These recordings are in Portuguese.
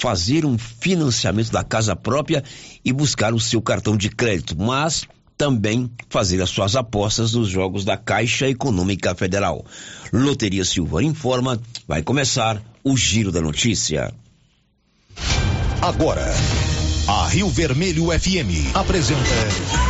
fazer um financiamento da casa própria e buscar o seu cartão de crédito, mas também fazer as suas apostas nos jogos da Caixa Econômica Federal. Loteria Silva informa, vai começar o Giro da Notícia. Agora, a Rio Vermelho FM apresenta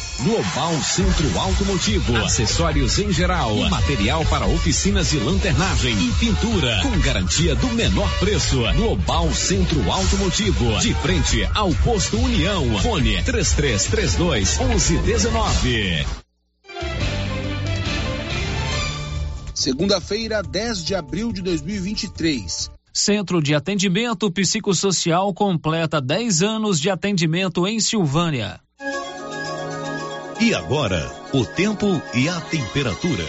Global Centro Automotivo, acessórios em geral, material para oficinas de lanternagem e pintura, com garantia do menor preço. Global Centro Automotivo, de frente ao posto União. Fone 3332 1119. Segunda-feira, 10 de abril de 2023. Centro de Atendimento Psicossocial completa 10 anos de atendimento em Silvânia. E agora, o tempo e a temperatura.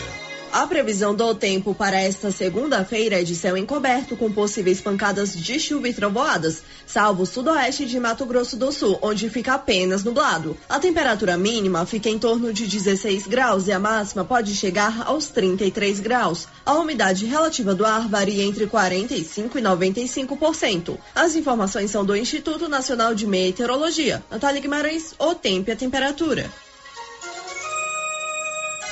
A previsão do tempo para esta segunda-feira é de céu encoberto com possíveis pancadas de chuva e trovoadas, salvo o sudoeste de Mato Grosso do Sul, onde fica apenas nublado. A temperatura mínima fica em torno de 16 graus e a máxima pode chegar aos 33 graus. A umidade relativa do ar varia entre 45 e 95%. As informações são do Instituto Nacional de Meteorologia. Natália Guimarães, o tempo e a temperatura.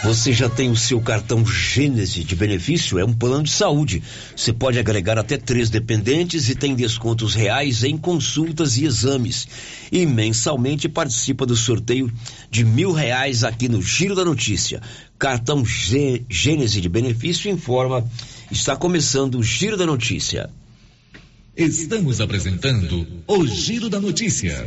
Você já tem o seu cartão Gênese de benefício? É um plano de saúde. Você pode agregar até três dependentes e tem descontos reais em consultas e exames. E mensalmente participa do sorteio de mil reais aqui no Giro da Notícia. Cartão Gênese de benefício informa. Está começando o Giro da Notícia. Estamos apresentando o Giro da Notícia.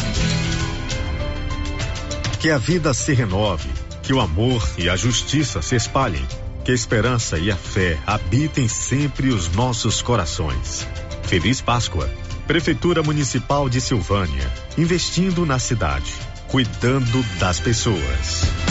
Que a vida se renove, que o amor e a justiça se espalhem, que a esperança e a fé habitem sempre os nossos corações. Feliz Páscoa. Prefeitura Municipal de Silvânia, investindo na cidade, cuidando das pessoas.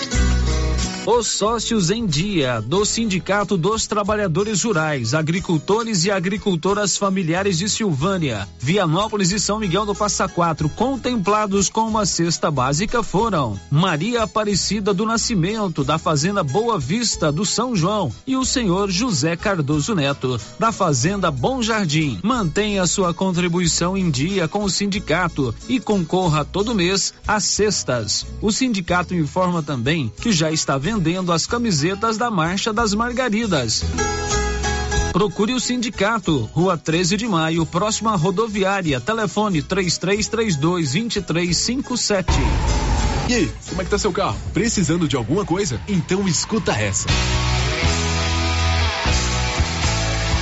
Os sócios em dia do Sindicato dos Trabalhadores Rurais, Agricultores e Agricultoras Familiares de Silvânia, Vianópolis e São Miguel do Passa Quatro, contemplados com uma cesta básica foram Maria Aparecida do Nascimento, da Fazenda Boa Vista do São João, e o senhor José Cardoso Neto, da Fazenda Bom Jardim. Mantenha sua contribuição em dia com o sindicato e concorra todo mês às cestas. O sindicato informa também que já está vendo vendendo as camisetas da Marcha das Margaridas. Procure o sindicato, Rua 13 de Maio, próxima rodoviária. Telefone 3332 2357. E aí, como é que tá seu carro? Precisando de alguma coisa? Então escuta essa.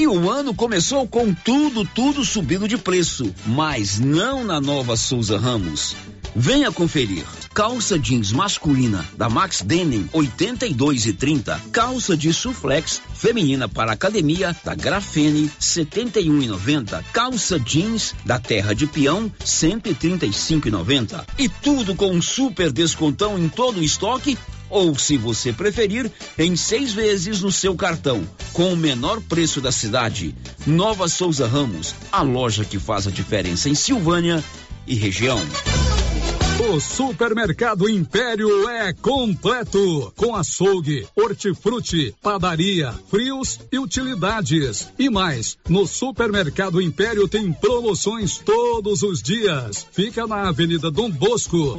E o ano começou com tudo, tudo subindo de preço, mas não na nova Souza Ramos. Venha conferir. Calça jeans masculina da Max Denim 82 e 30. Calça de suflex feminina para academia da Grafene 71 e 90. Calça jeans da Terra de Peão 135 e 90. E tudo com um super descontão em todo o estoque ou, se você preferir, em seis vezes no seu cartão, com o menor preço da cidade. Nova Souza Ramos, a loja que faz a diferença em Silvânia e região. O Supermercado Império é completo, com açougue, hortifruti, padaria, frios e utilidades. E mais, no Supermercado Império tem promoções todos os dias. Fica na Avenida Dom Bosco.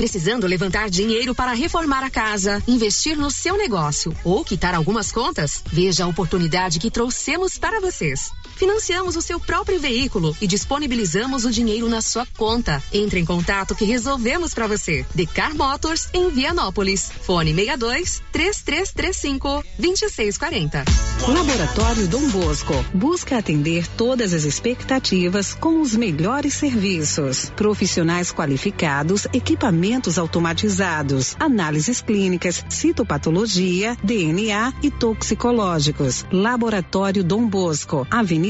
Precisando levantar dinheiro para reformar a casa, investir no seu negócio ou quitar algumas contas? Veja a oportunidade que trouxemos para vocês. Financiamos o seu próprio veículo e disponibilizamos o dinheiro na sua conta. Entre em contato que resolvemos para você. Decar Motors em Vianópolis. Fone 62 3335 2640. Laboratório Dom Bosco busca atender todas as expectativas com os melhores serviços. Profissionais qualificados, equipamentos automatizados, análises clínicas, citopatologia, DNA e toxicológicos. Laboratório Dom Bosco, Avenida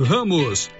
Ramos,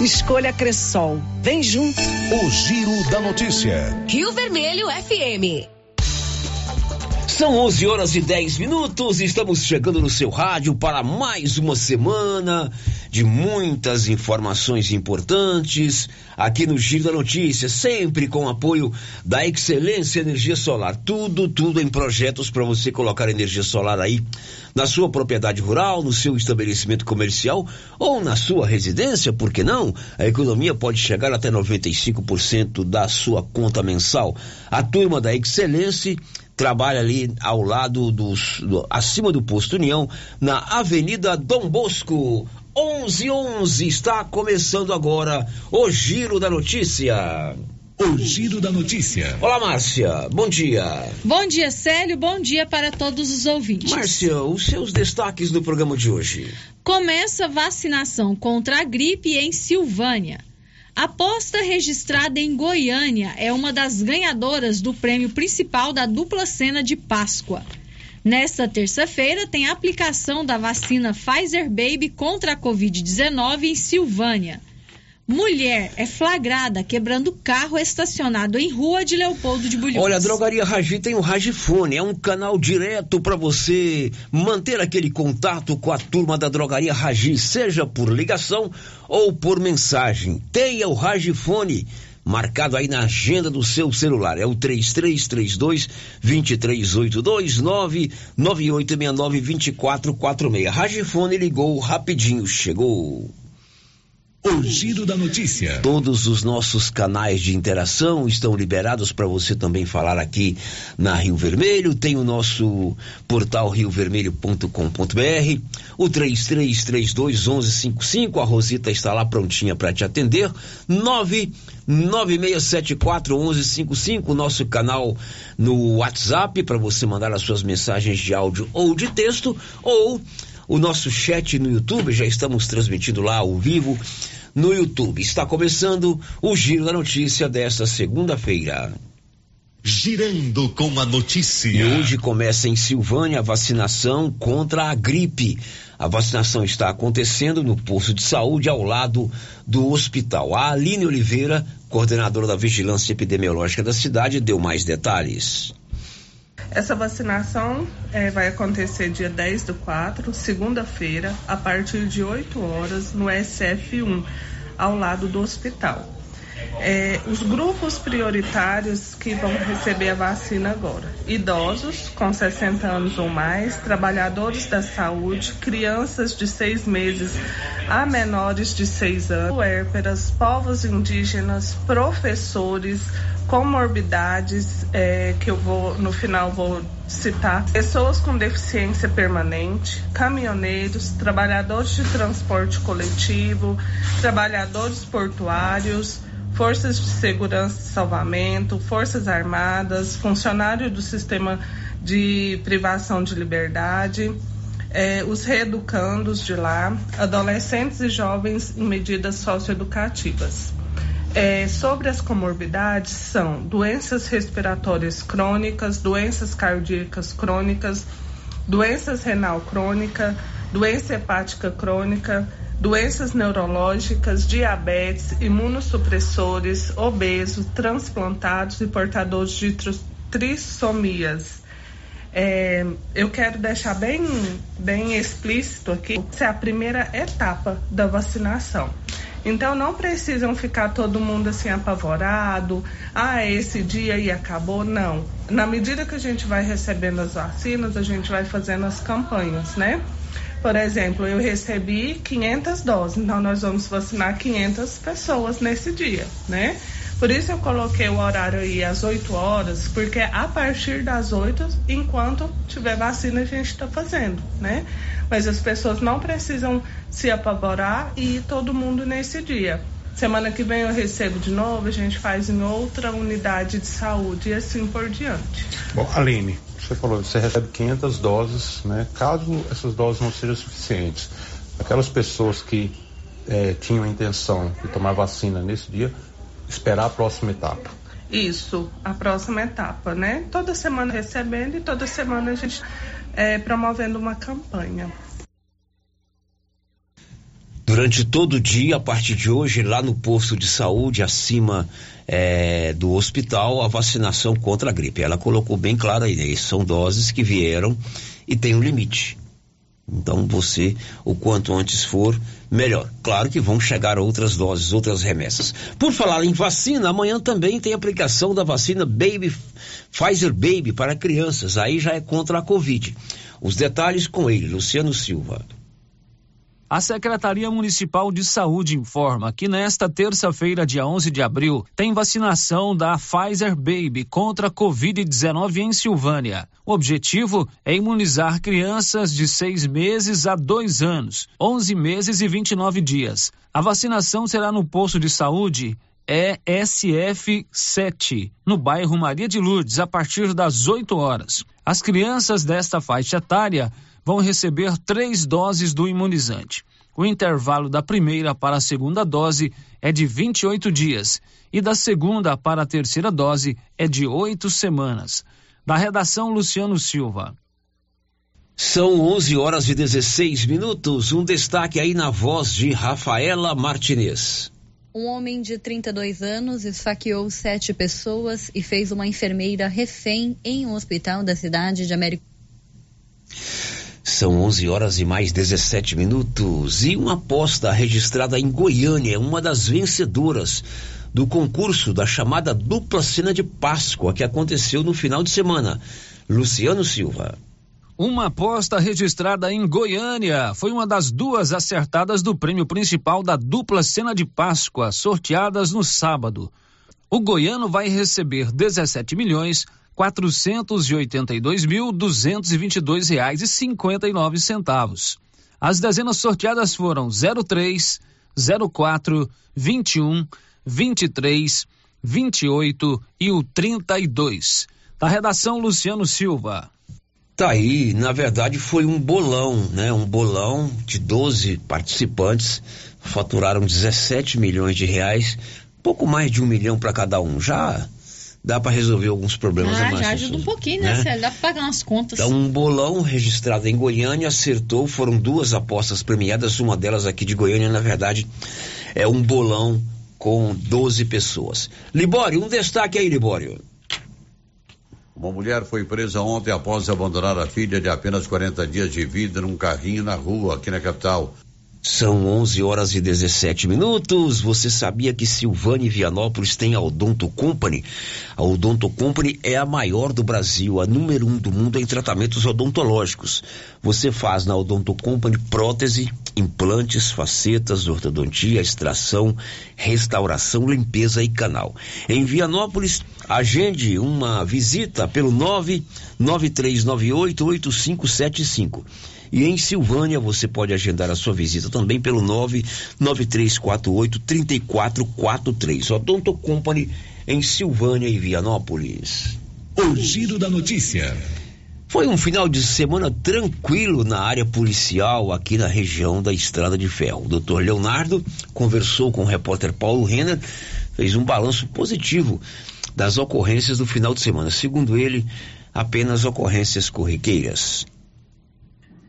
Escolha Cressol. Vem junto. O Giro da Notícia. Rio Vermelho FM. São 11 horas e 10 minutos, estamos chegando no seu rádio para mais uma semana de muitas informações importantes aqui no Giro da Notícia, sempre com apoio da Excelência Energia Solar. Tudo, tudo em projetos para você colocar energia solar aí na sua propriedade rural, no seu estabelecimento comercial ou na sua residência, por que não? A economia pode chegar até 95% da sua conta mensal. A turma da Excelência trabalha ali ao lado dos, do, acima do posto União, na Avenida Dom Bosco. 1111 está começando agora o Giro da Notícia. O Giro da Notícia. Olá, Márcia. Bom dia. Bom dia, Célio. Bom dia para todos os ouvintes. Márcia, os seus destaques do programa de hoje. Começa vacinação contra a gripe em Silvânia. Aposta registrada em Goiânia é uma das ganhadoras do prêmio principal da dupla cena de Páscoa. Nesta terça-feira, tem a aplicação da vacina Pfizer Baby contra a Covid-19 em Silvânia. Mulher é flagrada quebrando carro estacionado em rua de Leopoldo de Bulhões. Olha, a Drogaria Ragi tem o Ragifone, é um canal direto para você manter aquele contato com a turma da Drogaria Ragi, seja por ligação ou por mensagem. Tenha o Ragifone marcado aí na agenda do seu celular. É o 3332 2382 99869 2446. Ragifone ligou rapidinho, chegou. O Giro da Notícia. Todos os nossos canais de interação estão liberados para você também falar aqui na Rio Vermelho. Tem o nosso portal riovermelho.com.br, o 3332 1155. A Rosita está lá prontinha para te atender. 99674 1155, nosso canal no WhatsApp para você mandar as suas mensagens de áudio ou de texto ou o nosso chat no YouTube, já estamos transmitindo lá ao vivo no YouTube. Está começando o Giro da Notícia desta segunda-feira. Girando com a notícia. E hoje começa em Silvânia a vacinação contra a gripe. A vacinação está acontecendo no posto de saúde ao lado do hospital. A Aline Oliveira, coordenadora da Vigilância Epidemiológica da cidade, deu mais detalhes. Essa vacinação é, vai acontecer dia 10 do 4, segunda-feira, a partir de 8 horas, no SF1, ao lado do hospital. É, os grupos prioritários que vão receber a vacina agora: idosos com 60 anos ou mais, trabalhadores da saúde, crianças de 6 meses a menores de 6 anos, puérperas, povos indígenas, professores, comorbidades, é, que eu vou no final vou citar, pessoas com deficiência permanente, caminhoneiros, trabalhadores de transporte coletivo, trabalhadores portuários, forças de segurança e salvamento, forças armadas, funcionários do sistema de privação de liberdade, é, os reeducandos de lá, adolescentes e jovens em medidas socioeducativas. É, sobre as comorbidades são doenças respiratórias crônicas, doenças cardíacas crônicas, doenças renal crônica, doença hepática crônica, doenças neurológicas, diabetes, imunossupressores, obesos, transplantados e portadores de trissomias. É, eu quero deixar bem, bem explícito aqui, essa é a primeira etapa da vacinação. Então não precisam ficar todo mundo assim apavorado, ah, esse dia e acabou, não. Na medida que a gente vai recebendo as vacinas, a gente vai fazendo as campanhas, né? Por exemplo, eu recebi 500 doses, então nós vamos vacinar 500 pessoas nesse dia, né? Por isso eu coloquei o horário aí às 8 horas, porque a partir das 8, enquanto tiver vacina, a gente está fazendo, né? Mas as pessoas não precisam se apavorar e ir todo mundo nesse dia. Semana que vem eu recebo de novo, a gente faz em outra unidade de saúde e assim por diante. Bom, Aline, você falou, você recebe 500 doses, né? Caso essas doses não sejam suficientes, aquelas pessoas que é, tinham a intenção de tomar vacina nesse dia, esperar a próxima etapa. Isso, a próxima etapa, né? Toda semana recebendo e toda semana a gente é, promovendo uma campanha. Durante todo o dia, a partir de hoje, lá no posto de saúde, acima é, do hospital, a vacinação contra a gripe. Ela colocou bem claro aí, né? São doses que vieram e tem um limite. Então você, o quanto antes for, melhor. Claro que vão chegar outras doses, outras remessas. Por falar em vacina, amanhã também tem aplicação da vacina Baby Pfizer Baby para crianças. Aí já é contra a Covid. Os detalhes com ele, Luciano Silva. A Secretaria Municipal de Saúde informa que nesta terça-feira, dia 11 de abril, tem vacinação da Pfizer Baby contra a Covid-19 em Silvânia. O objetivo é imunizar crianças de seis meses a dois anos, 11 meses e 29 dias. A vacinação será no posto de saúde ESF 7, no bairro Maria de Lourdes, a partir das 8 horas. As crianças desta faixa etária vão receber três doses do imunizante. O intervalo da primeira para a segunda dose é de 28 dias e da segunda para a terceira dose é de oito semanas. Da redação, Luciano Silva. São 11 horas e 16 minutos. Um destaque aí na voz de Rafaela Martinez. Um homem de 32 anos esfaqueou sete pessoas e fez uma enfermeira refém em um hospital da cidade de América. São 11 horas e mais 17 minutos. E uma aposta registrada em Goiânia, uma das vencedoras do concurso da chamada dupla cena de Páscoa que aconteceu no final de semana. Luciano Silva. Uma aposta registrada em Goiânia foi uma das duas acertadas do prêmio principal da dupla cena de Páscoa, sorteadas no sábado. O goiano vai receber 17 milhões quatrocentos e oitenta e dois mil duzentos e vinte e dois reais e cinquenta e nove centavos. As dezenas sorteadas foram zero três, zero quatro, vinte e o trinta e dois. Da redação Luciano Silva. Tá aí, na verdade foi um bolão, né? Um bolão de 12 participantes, faturaram 17 milhões de reais, pouco mais de um milhão para cada um. Já dá para resolver alguns problemas. Ah, já ajuda um pouquinho, né, né? Célio? Dá para pagar umas contas. Então, um bolão registrado em Goiânia acertou, foram duas apostas premiadas, uma delas aqui de Goiânia, na verdade, é um bolão com 12 pessoas. Libório, um destaque aí, Libório. Uma mulher foi presa ontem após abandonar a filha de apenas 40 dias de vida num carrinho na rua, aqui na capital. São 11 horas e 17 minutos. Você sabia que Silvânia e Vianópolis tem a Odonto Company? A Odonto Company é a maior do Brasil, a número um do mundo em tratamentos odontológicos. Você faz na Odonto Company prótese, implantes, facetas, ortodontia, extração, restauração, limpeza e canal. Em Vianópolis, agende uma visita pelo 99398 8575. E em Silvânia você pode agendar a sua visita também pelo 99348 3443. Odonto Company em Silvânia e Vianópolis. O giro da notícia. Foi um final de semana tranquilo na área policial aqui na região da Estrada de Ferro. O doutor Leonardo conversou com o repórter Paulo Renner, fez um balanço positivo das ocorrências do final de semana. Segundo ele, apenas ocorrências corriqueiras.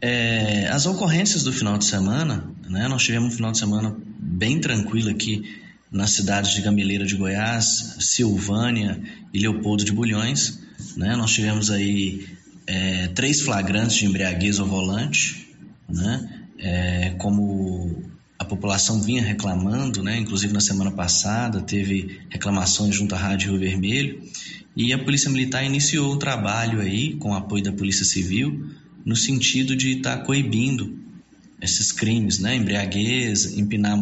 É, as ocorrências do final de semana, né, nós tivemos um final de semana bem tranquilo aqui nas cidades de Gameleira de Goiás, Silvânia e Leopoldo de Bulhões. Né, nós tivemos aí é, três flagrantes de embriaguez ao volante, né, é, como a população vinha reclamando, né, inclusive na semana passada teve reclamações junto à Rádio Rio Vermelho, e a Polícia Militar iniciou o trabalho aí com o apoio da Polícia Civil no sentido de estar tá coibindo esses crimes, né? Embriaguez, empinar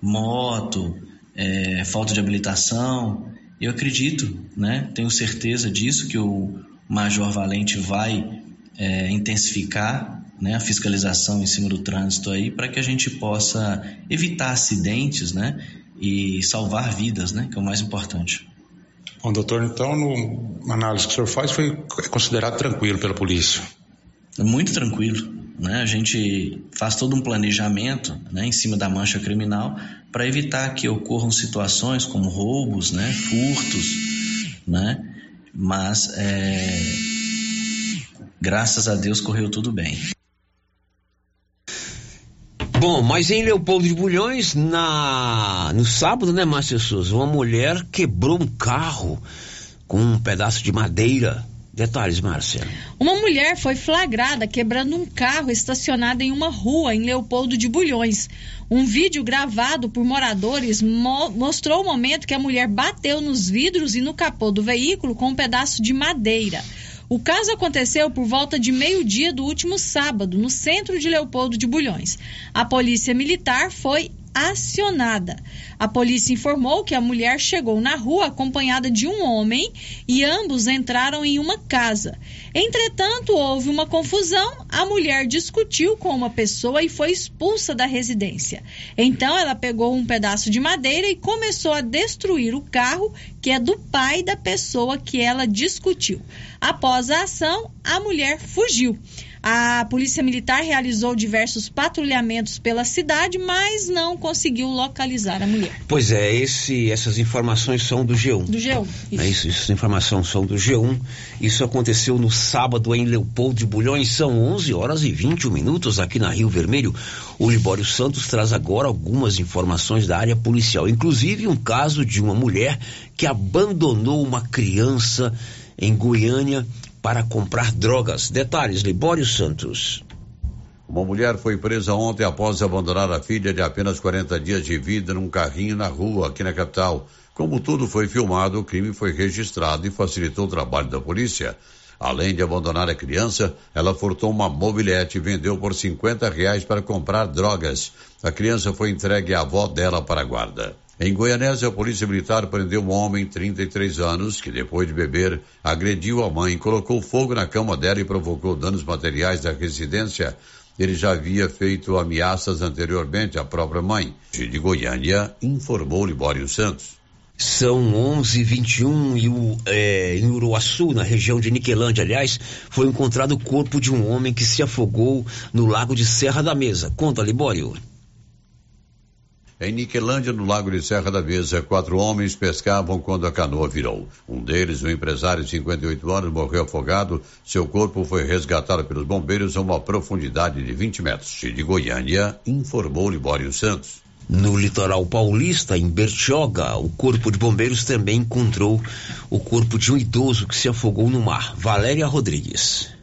moto, é, falta de habilitação. Eu acredito, né? Tenho certeza disso que o Major Valente vai é, intensificar né, a fiscalização em cima do trânsito aí para que a gente possa evitar acidentes, né? E salvar vidas, né? Que é o mais importante. Bom, doutor, então, no análise que o senhor faz, foi considerado tranquilo pela polícia? Muito tranquilo. Né? A gente faz todo um planejamento né, em cima da mancha criminal para evitar que ocorram situações como roubos, né, furtos, né? mas é... graças a Deus correu tudo bem. Bom, mas em Leopoldo de Bulhões, na no sábado, né, Márcia Souza, uma mulher quebrou um carro com um pedaço de madeira. Detalhes, Márcia. Uma mulher foi flagrada quebrando um carro estacionado em uma rua em Leopoldo de Bulhões. Um vídeo gravado por moradores mo mostrou o momento que a mulher bateu nos vidros e no capô do veículo com um pedaço de madeira. O caso aconteceu por volta de meio-dia do último sábado, no centro de Leopoldo de Bulhões. A polícia militar foi acionada. A polícia informou que a mulher chegou na rua acompanhada de um homem e ambos entraram em uma casa. Entretanto, houve uma confusão, a mulher discutiu com uma pessoa e foi expulsa da residência. Então, ela pegou um pedaço de madeira e começou a destruir o carro, que é do pai da pessoa que ela discutiu. Após a ação, a mulher fugiu. A Polícia Militar realizou diversos patrulhamentos pela cidade, mas não conseguiu localizar a mulher. Pois é, esse, essas informações são do G1. Do G1. Isso. É isso, essas informações são do G1. Isso aconteceu no sábado em Leopoldo de Bulhões. São 11 horas e 21 minutos aqui na Rio Vermelho. O Libório Santos traz agora algumas informações da área policial, inclusive um caso de uma mulher que abandonou uma criança em Goiânia para comprar drogas. Detalhes, Libório Santos. Uma mulher foi presa ontem após abandonar a filha de apenas 40 dias de vida num carrinho na rua, aqui na capital. Como tudo foi filmado, o crime foi registrado e facilitou o trabalho da polícia. Além de abandonar a criança, ela furtou uma mobilete e vendeu por 50 reais para comprar drogas. A criança foi entregue à avó dela para a guarda. Em Goianésia, a Polícia Militar prendeu um homem de 33 anos que, depois de beber, agrediu a mãe, colocou fogo na cama dela e provocou danos materiais da residência. Ele já havia feito ameaças anteriormente à própria mãe. De Goiânia, informou Libório Santos. São 11:21 e o, é, em Uruaçu, na região de Niquelândia, aliás, foi encontrado o corpo de um homem que se afogou no lago de Serra da Mesa. Conta, Libório. Em Niquelândia, no Lago de Serra da Mesa, quatro homens pescavam quando a canoa virou. Um deles, um empresário de 58 anos, morreu afogado. Seu corpo foi resgatado pelos bombeiros a uma profundidade de 20 metros. De Goiânia, informou Libório Santos. No litoral paulista, em Bertioga, o Corpo de Bombeiros também encontrou o corpo de um idoso que se afogou no mar. Valéria Rodrigues.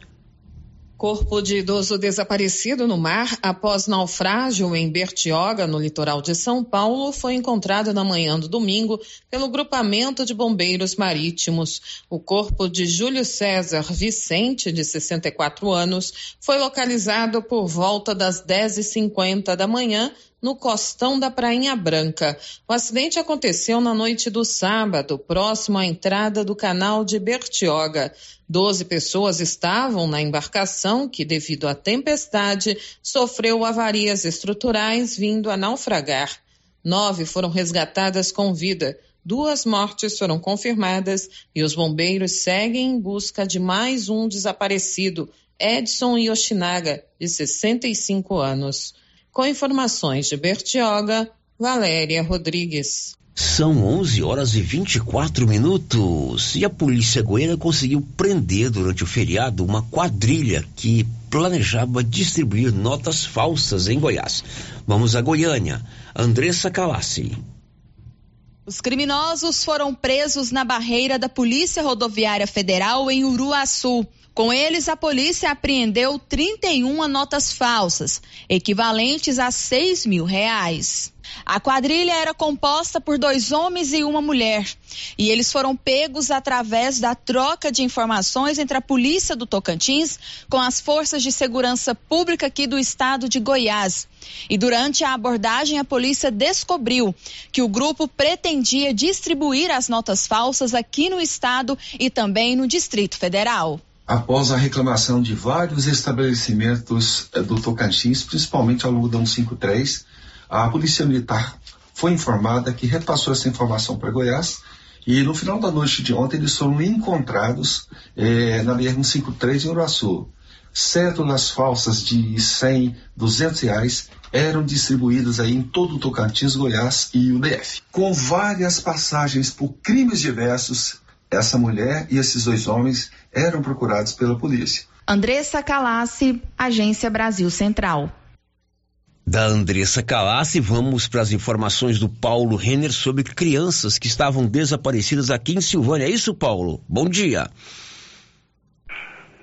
Corpo de idoso desaparecido no mar após naufrágio em Bertioga, no litoral de São Paulo, foi encontrado na manhã do domingo pelo grupamento de bombeiros marítimos. O corpo de Júlio César Vicente, de 64 anos, foi localizado por volta das 10h50 da manhã no costão da Prainha Branca. O acidente aconteceu na noite do sábado, próximo à entrada do canal de Bertioga. Doze pessoas estavam na embarcação que, devido à tempestade, sofreu avarias estruturais vindo a naufragar. Nove foram resgatadas com vida. Duas mortes foram confirmadas e os bombeiros seguem em busca de mais um desaparecido, Edson Yoshinaga, de 65 anos. Com informações de Bertioga, Valéria Rodrigues. São 11 horas e 24 minutos e a polícia goiana conseguiu prender durante o feriado uma quadrilha que planejava distribuir notas falsas em Goiás. Vamos a Goiânia. Andressa Calassi. Os criminosos foram presos na barreira da Polícia Rodoviária Federal em Uruaçu. Com eles, a polícia apreendeu 31 notas falsas, equivalentes a 6 mil reais. A quadrilha era composta por dois homens e uma mulher. E eles foram pegos através da troca de informações entre a polícia do Tocantins com as forças de segurança pública aqui do estado de Goiás. E durante a abordagem, a polícia descobriu que o grupo pretendia distribuir as notas falsas aqui no estado e também no Distrito Federal após a reclamação de vários estabelecimentos eh, do Tocantins, principalmente ao longo da 153, a Polícia Militar foi informada que repassou essa informação para Goiás e no final da noite de ontem eles foram encontrados eh, na BR-153 em Uruaçu. Cédulas falsas de 100, 200 reais eram distribuídas aí em todo o Tocantins, Goiás e o. Com várias passagens por crimes diversos, essa mulher e esses dois homens eram procurados pela polícia. Andressa Calassi, Agência Brasil Central da Andressa Calassi, vamos para as informações do Paulo Renner sobre crianças que estavam desaparecidas aqui em Silvânia. É isso, Paulo? Bom dia.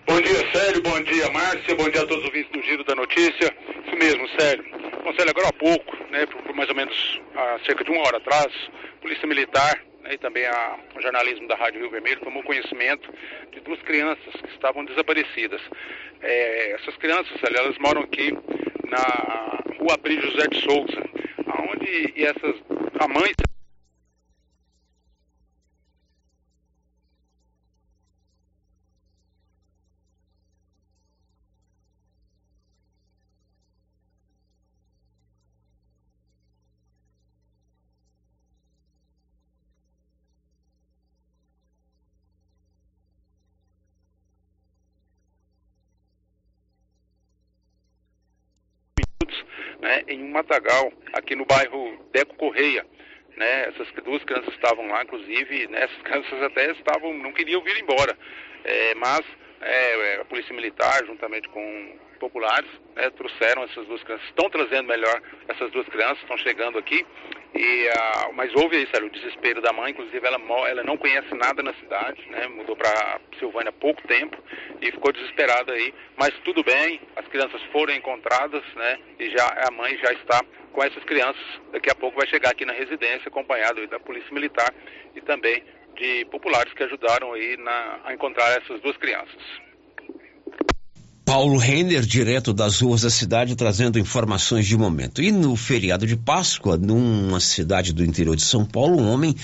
Bom dia, Sérgio. Bom dia, Márcia. Bom dia a todos os ouvintes do Giro da Notícia. Isso mesmo, Sérgio. Bom, Sérgio, agora há pouco, né, por, por mais ou menos há cerca de uma hora atrás, Polícia Militar né, e também a, o jornalismo da Rádio Rio Vermelho tomou conhecimento de duas crianças que estavam desaparecidas. É, essas crianças, elas moram aqui na rua Abrílio José de Souza, onde essas, a mãe né, em um matagal aqui no bairro Deco Correia. Né, essas duas crianças estavam lá, inclusive, né, essas crianças até estavam, não queriam vir embora, é, mas é, a Polícia Militar, juntamente com populares, né, trouxeram essas duas crianças, estão trazendo melhor essas duas crianças, estão chegando aqui, e, a, mas houve isso, o desespero da mãe, inclusive ela, ela não conhece nada na cidade, né, mudou para Silvânia há pouco tempo e ficou desesperada aí, mas tudo bem, as crianças foram encontradas, né, e já a mãe já está com essas crianças, daqui a pouco vai chegar aqui na residência, acompanhado da Polícia Militar e também de populares que ajudaram aí na, a encontrar essas duas crianças. Paulo Renner, direto das ruas da cidade, trazendo informações de momento. E no feriado de Páscoa, numa cidade do interior de São Paulo, um homem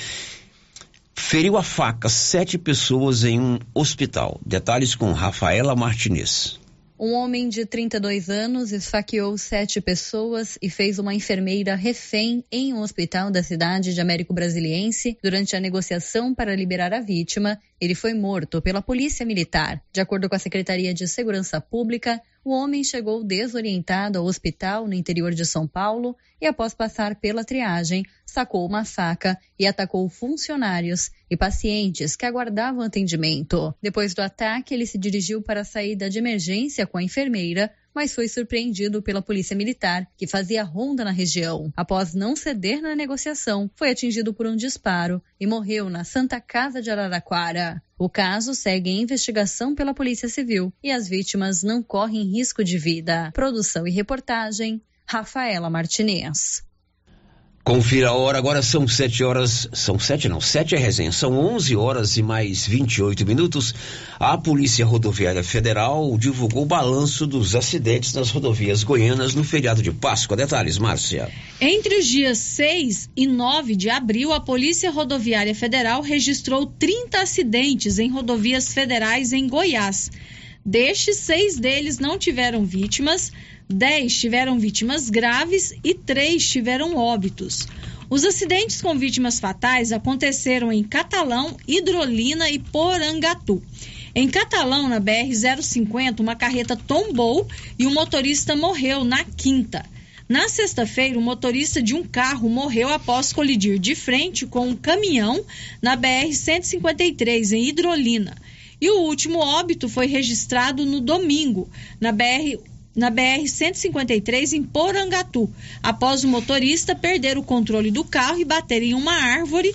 feriu a faca sete pessoas em um hospital. Detalhes com Rafaela Martinez. Um homem de 32 anos esfaqueou sete pessoas e fez uma enfermeira refém em um hospital da cidade de Américo Brasiliense durante a negociação para liberar a vítima. Ele foi morto pela polícia militar. De acordo com a Secretaria de Segurança Pública, o homem chegou desorientado ao hospital no interior de São Paulo e, após passar pela triagem, sacou uma faca e atacou funcionários e pacientes que aguardavam atendimento. Depois do ataque, ele se dirigiu para a saída de emergência com a enfermeira, mas foi surpreendido pela polícia militar, que fazia ronda na região. Após não ceder na negociação, foi atingido por um disparo e morreu na Santa Casa de Araraquara. O caso segue em investigação pela Polícia Civil e as vítimas não correm risco de vida. Produção e reportagem, Rafaela Martinez. Confira a hora, agora são sete horas, são sete não, sete é resenha, são onze horas e mais vinte e oito minutos. A Polícia Rodoviária Federal divulgou o balanço dos acidentes nas rodovias goianas no feriado de Páscoa. Detalhes, Márcia. Entre os dias 6 e 9 de abril, a Polícia Rodoviária Federal registrou 30 acidentes em rodovias federais em Goiás. Destes, seis deles não tiveram vítimas, 10 tiveram vítimas graves e 3 tiveram óbitos. Os acidentes com vítimas fatais aconteceram em Catalão, Hidrolina e Porangatu. Em Catalão, na BR-050, uma carreta tombou e o motorista morreu na quinta. Na sexta-feira, o motorista de um carro morreu após colidir de frente com um caminhão na BR-153, em Hidrolina. E o último óbito foi registrado no domingo, na BR na BR-153 em Porangatu, após o motorista perder o controle do carro e bater em uma árvore,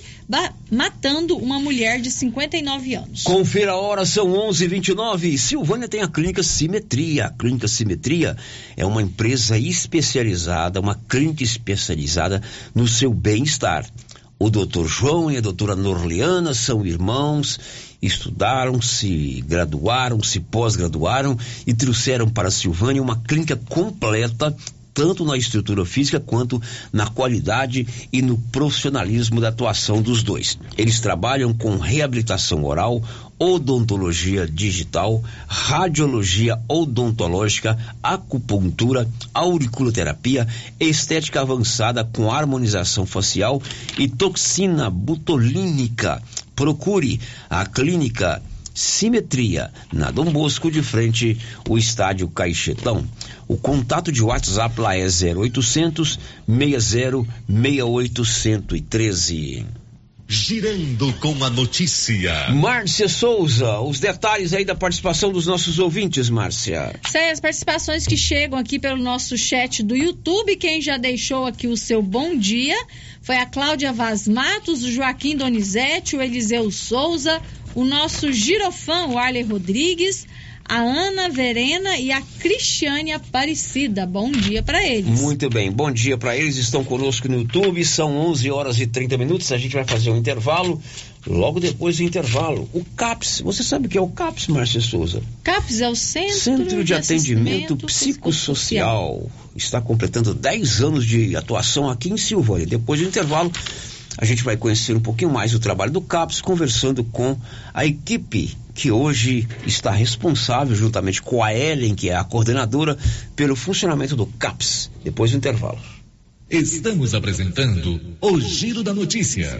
matando uma mulher de 59 anos. Confira a hora, são 11:29. Silvânia tem a Clínica Simetria. A Clínica Simetria é uma empresa especializada, uma clínica especializada no seu bem-estar. O doutor João e a doutora Norleana são irmãos estudaram, se graduaram, se pós-graduaram e trouxeram para a Silvânia uma clínica completa tanto na estrutura física quanto na qualidade e no profissionalismo da atuação dos dois. Eles trabalham com reabilitação oral, odontologia digital, radiologia odontológica, acupuntura, auriculoterapia, estética avançada com harmonização facial e toxina butolínica procure a clínica Simetria, na Dom Bosco, de frente o estádio Caixetão. O contato de WhatsApp lá é 0800 60 113. Girando com a notícia. Márcia Souza, os detalhes aí da participação dos nossos ouvintes, Márcia. Sei, as participações que chegam aqui pelo nosso chat do YouTube. Quem já deixou aqui o seu bom dia foi a Cláudia Vaz Matos, o Joaquim Donizete, o Eliseu Souza, o nosso girofã, o Arley Rodrigues, a Ana Verena e a Cristiane Aparecida. Bom dia para eles. Muito bem, bom dia para eles. Estão conosco no YouTube, são 11 horas e 30 minutos. A gente vai fazer um intervalo. Logo depois do intervalo, o CAPS. Você sabe o que é o CAPS, Márcia Souza? CAPS é o Centro, Centro de, de Atendimento Psicossocial. Está completando 10 anos de atuação aqui em Silvânia. Depois do intervalo, a gente vai conhecer um pouquinho mais o trabalho do CAPS, conversando com a equipe que hoje está responsável, juntamente com a Ellen, que é a coordenadora, pelo funcionamento do CAPS, depois do intervalo. Estamos apresentando o Giro da Notícia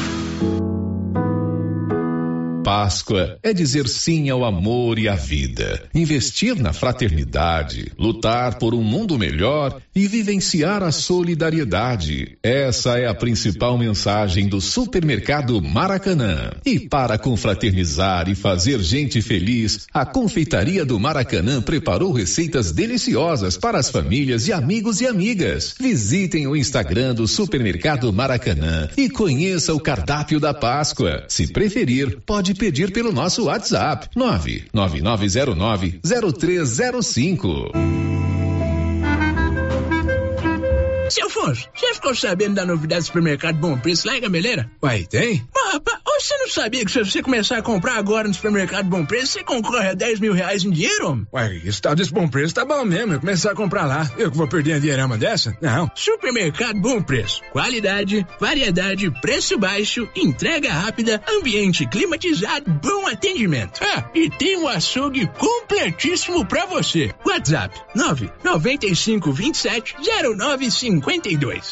Páscoa é dizer sim ao amor e à vida, investir na fraternidade, lutar por um mundo melhor e vivenciar a solidariedade. Essa é a principal mensagem do Supermercado Maracanã. E para confraternizar e fazer gente feliz, a Confeitaria do Maracanã preparou receitas deliciosas para as famílias e amigos e amigas. Visitem o Instagram do Supermercado Maracanã e conheça o cardápio da Páscoa. Se preferir, pode pedir pelo nosso WhatsApp 99909 0305. Seu Afonso, você ficou sabendo da novidade do supermercado Bom Preço lá em Gameleira? Uai, tem? Rapaz, você não sabia que se você começar a comprar agora no supermercado Bom Preço, você concorre a 10 mil reais em dinheiro? Uai, esse tal desse Bom Preço tá bom mesmo, eu começar a comprar lá. Eu que vou perder a dinheirama dessa? Não. Supermercado Bom Preço. Qualidade, variedade, preço baixo, entrega rápida, ambiente climatizado, bom atendimento. Ah, e tem um açougue completíssimo pra você. WhatsApp 995 27 0950 52.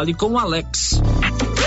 Fale com o Alex.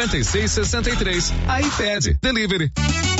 56 63. iPad Delivery.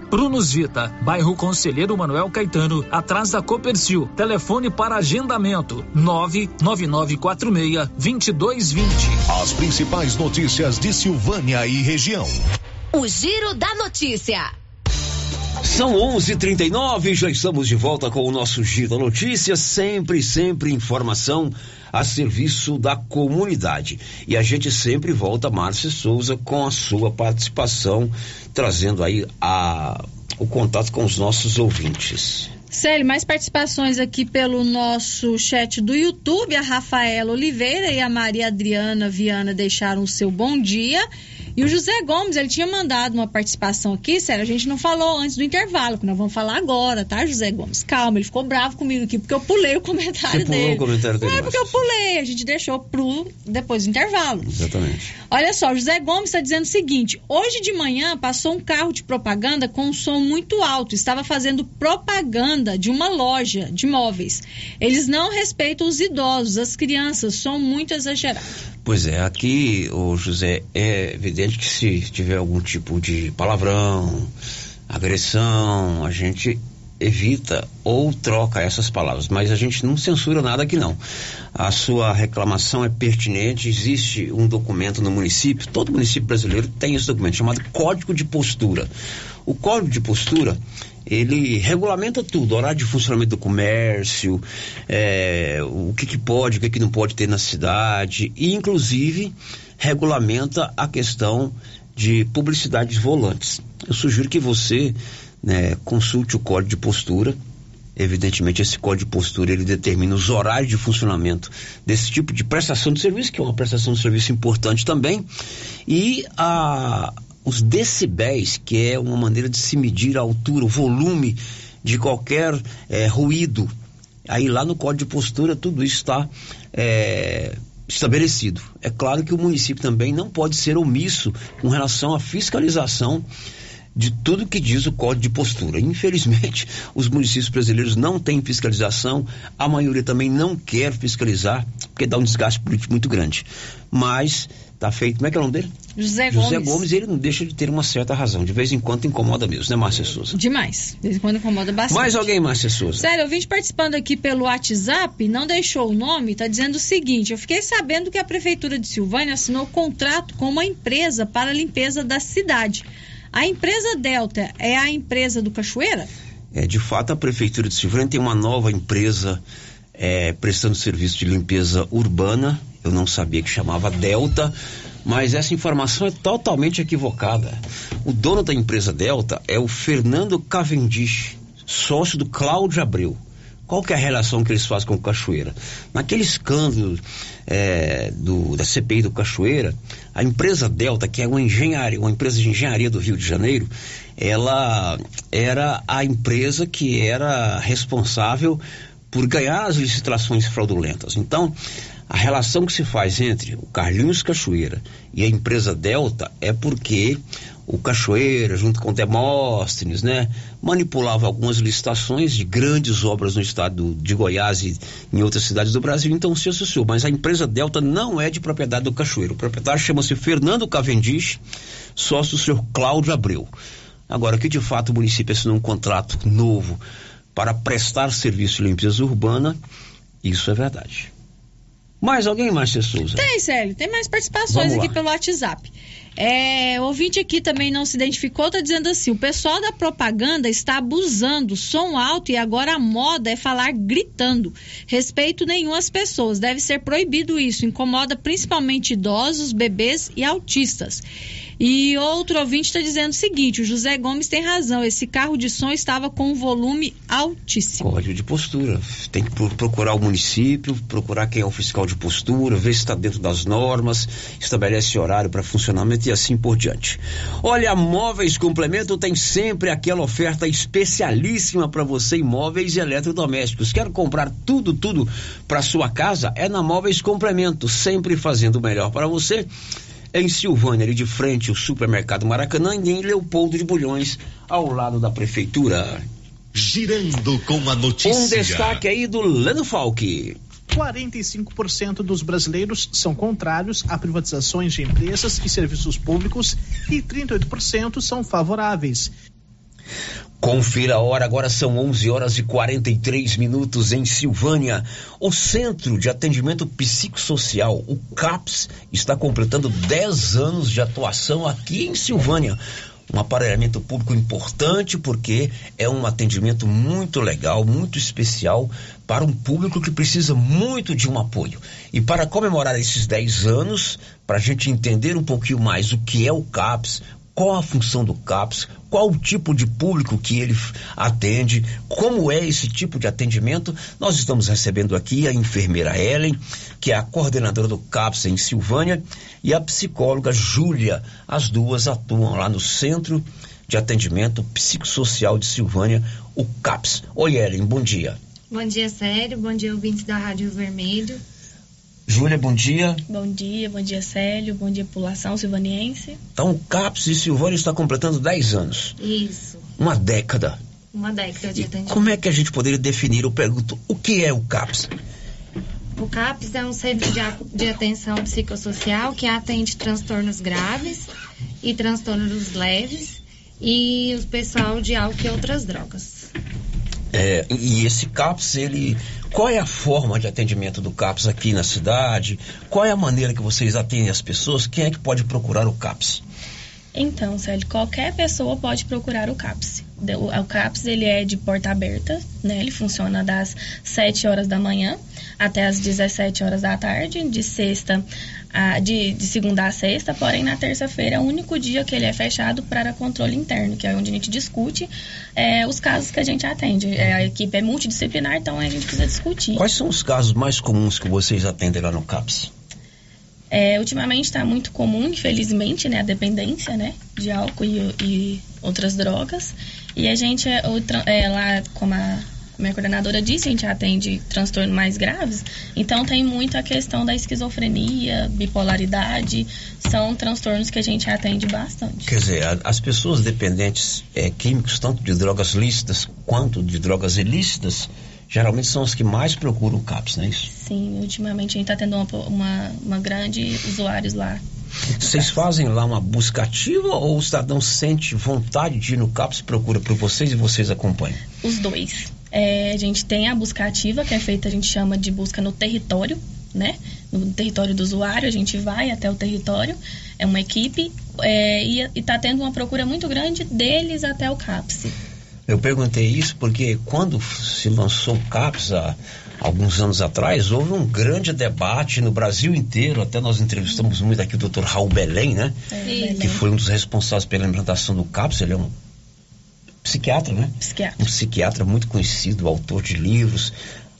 Prunus Vita, bairro Conselheiro Manuel Caetano, atrás da Copercil. Telefone para agendamento: 99946 2220. As principais notícias de Silvânia e região. O Giro da Notícia. São 11:39, já estamos de volta com o nosso Giro da Notícias, sempre, sempre informação a serviço da comunidade. E a gente sempre volta, Márcia Souza, com a sua participação, trazendo aí a, o contato com os nossos ouvintes. Célio, mais participações aqui pelo nosso chat do YouTube. A Rafaela Oliveira e a Maria Adriana Viana deixaram o seu bom dia. E o José Gomes, ele tinha mandado uma participação aqui, sério, a gente não falou antes do intervalo, que nós vamos falar agora, tá, José Gomes? Calma, ele ficou bravo comigo aqui, porque eu pulei o comentário Você pulou dele. o comentário dele, Não é porque eu pulei, a gente deixou pro depois do intervalo. Exatamente. Olha só, o José Gomes está dizendo o seguinte: hoje de manhã passou um carro de propaganda com um som muito alto, estava fazendo propaganda de uma loja de móveis. Eles não respeitam os idosos, as crianças, som muito exagerado. Pois é, aqui, o José, é evidente que se tiver algum tipo de palavrão, agressão, a gente evita ou troca essas palavras, mas a gente não censura nada aqui não. A sua reclamação é pertinente, existe um documento no município, todo município brasileiro tem esse documento chamado Código de Postura. O Código de Postura ele regulamenta tudo, horário de funcionamento do comércio, é, o que, que pode, o que, que não pode ter na cidade, e inclusive regulamenta a questão de publicidades volantes. Eu sugiro que você né, consulte o código de postura. Evidentemente, esse código de postura ele determina os horários de funcionamento desse tipo de prestação de serviço, que é uma prestação de serviço importante também, e a, os decibéis, que é uma maneira de se medir a altura, o volume de qualquer é, ruído. Aí lá no código de postura tudo isso está é, estabelecido. É claro que o município também não pode ser omisso com relação à fiscalização de tudo que diz o código de postura. Infelizmente, os municípios brasileiros não têm fiscalização, a maioria também não quer fiscalizar, porque dá um desgaste político muito grande. Mas tá feito. Como é que é o nome dele? José, José Gomes. Gomes, ele não deixa de ter uma certa razão. De vez em quando incomoda mesmo, né, Márcia Souza? Demais. De vez em quando incomoda bastante. Mais alguém, Márcia Souza? Sério, eu vim participando aqui pelo WhatsApp, não deixou o nome, tá dizendo o seguinte: eu fiquei sabendo que a Prefeitura de Silvânia assinou contrato com uma empresa para a limpeza da cidade. A empresa Delta é a empresa do Cachoeira? É, de fato, a Prefeitura de Silvânia tem uma nova empresa é, prestando serviço de limpeza urbana. Eu não sabia que chamava Delta, mas essa informação é totalmente equivocada. O dono da empresa Delta é o Fernando Cavendish, sócio do Cláudio Abreu. Qual que é a relação que eles fazem com o Cachoeira? Naquele escândalo é, do, da CPI do Cachoeira, a empresa Delta, que é uma engenharia, uma empresa de engenharia do Rio de Janeiro, ela era a empresa que era responsável por ganhar as licitações fraudulentas. Então, a relação que se faz entre o Carlinhos Cachoeira e a empresa Delta é porque o Cachoeira, junto com Demóstenes, né, manipulava algumas licitações de grandes obras no estado de Goiás e em outras cidades do Brasil, então se associou. Mas a empresa Delta não é de propriedade do Cachoeira. O proprietário chama-se Fernando Cavendish, sócio do senhor Cláudio Abreu. Agora, que de fato o município assinou um contrato novo para prestar serviço de limpeza urbana, isso é verdade. Mais alguém, Márcia Souza? Tem, Célio, tem mais participações Vamos lá. aqui pelo WhatsApp. É, o ouvinte aqui também não se identificou, está dizendo assim: o pessoal da propaganda está abusando, som alto e agora a moda é falar gritando. Respeito nenhum às pessoas, deve ser proibido isso. Incomoda principalmente idosos, bebês e autistas. E outro ouvinte está dizendo o seguinte: o José Gomes tem razão, esse carro de som estava com um volume altíssimo. Código de postura. Tem que pro- procurar o município, procurar quem é o fiscal de postura, ver se está dentro das normas, estabelece horário para funcionamento e assim por diante. Olha, Móveis Complemento tem sempre aquela oferta especialíssima para você em móveis e eletrodomésticos. Quer comprar tudo, tudo para sua casa? É na Móveis Complemento, sempre fazendo o melhor para você. Em Silvânia, ali de frente, o supermercado Maracanã e em Leopoldo de Bulhões, ao lado da prefeitura. Girando com a notícia. Um destaque aí do Leno Falque. 45% dos brasileiros são contrários a privatizações de empresas e serviços públicos e 38% são favoráveis. Confira a hora, agora são 11 horas e 43 minutos em Silvânia. O Centro de Atendimento Psicossocial, o CAPS, está completando 10 anos de atuação aqui em Silvânia. Um aparelhamento público importante porque é um atendimento muito legal, muito especial para um público que precisa muito de um apoio. E para comemorar esses 10 anos, para a gente entender um pouquinho mais o que é o CAPS, qual a função do CAPS, qual o tipo de público que ele atende, como é esse tipo de atendimento. Nós estamos recebendo aqui a enfermeira Ellen, que é a coordenadora do CAPS em Silvânia, e a psicóloga Júlia. As duas atuam lá no Centro de Atendimento Psicossocial de Silvânia, o CAPS. Oi, Ellen, bom dia. Bom dia, Sério. Bom dia, ouvintes da Rádio Vermelho. Júlia, bom dia. Bom dia, bom dia, Célio. Bom dia, população silvaniense. Então, o CAPS de Silvânia está completando 10 anos. Isso, Uma década. uma década de atendimento. Como é que a gente poderia definir? Eu pergunto, o que é o CAPS? O CAPS é um centro de, de atenção psicossocial que atende transtornos graves e transtornos leves e o pessoal de álcool e outras drogas. É, e esse CAPS, ele. Qual é a forma de atendimento do CAPS aqui na cidade? Qual é a maneira que vocês atendem as pessoas? Quem é que pode procurar o CAPS? Então, Célio, qualquer pessoa pode procurar o CAPS. O CAPS ele é de porta aberta, né? Ele funciona das 7 horas da manhã até as 17 horas da tarde, de sexta a, de, de segunda a sexta, porém na terça-feira é o único dia que ele é fechado para controle interno, que é onde a gente discute é, os casos que a gente atende. É, a equipe é multidisciplinar, então a gente precisa discutir. Quais são os casos mais comuns que vocês atendem lá no CAPS? É, ultimamente está muito comum, infelizmente, né, a dependência, né, de álcool e, e outras drogas. E a gente, é, o tra- é, lá, como a minha coordenadora disse, a gente atende transtornos mais graves. Então tem muito a questão da esquizofrenia, bipolaridade, são transtornos que a gente atende bastante. Quer dizer, a- as pessoas dependentes é, químicos, tanto de drogas lícitas quanto de drogas ilícitas, geralmente são as que mais procuram o CAPS, não é isso? Sim, ultimamente a gente está tendo uma, uma, uma grande usuários lá. Vocês fazem lá uma busca ativa ou o cidadão sente vontade de ir no CAPS e procura por vocês e vocês acompanham? Os dois. É, a gente tem a busca ativa, que é feita, a gente chama de busca no território, né? No território do usuário, a gente vai até o território, é uma equipe, é, e está tendo uma procura muito grande deles até o CAPS. Eu perguntei isso porque quando se lançou o CAPS há alguns anos atrás, houve um grande debate no Brasil inteiro. Até nós entrevistamos muito aqui o Dr. Raul Belém, né? Que foi um dos responsáveis pela implantação do CAPS. Ele é um psiquiatra, né? Psiquiatra. Um psiquiatra muito conhecido, autor de livros.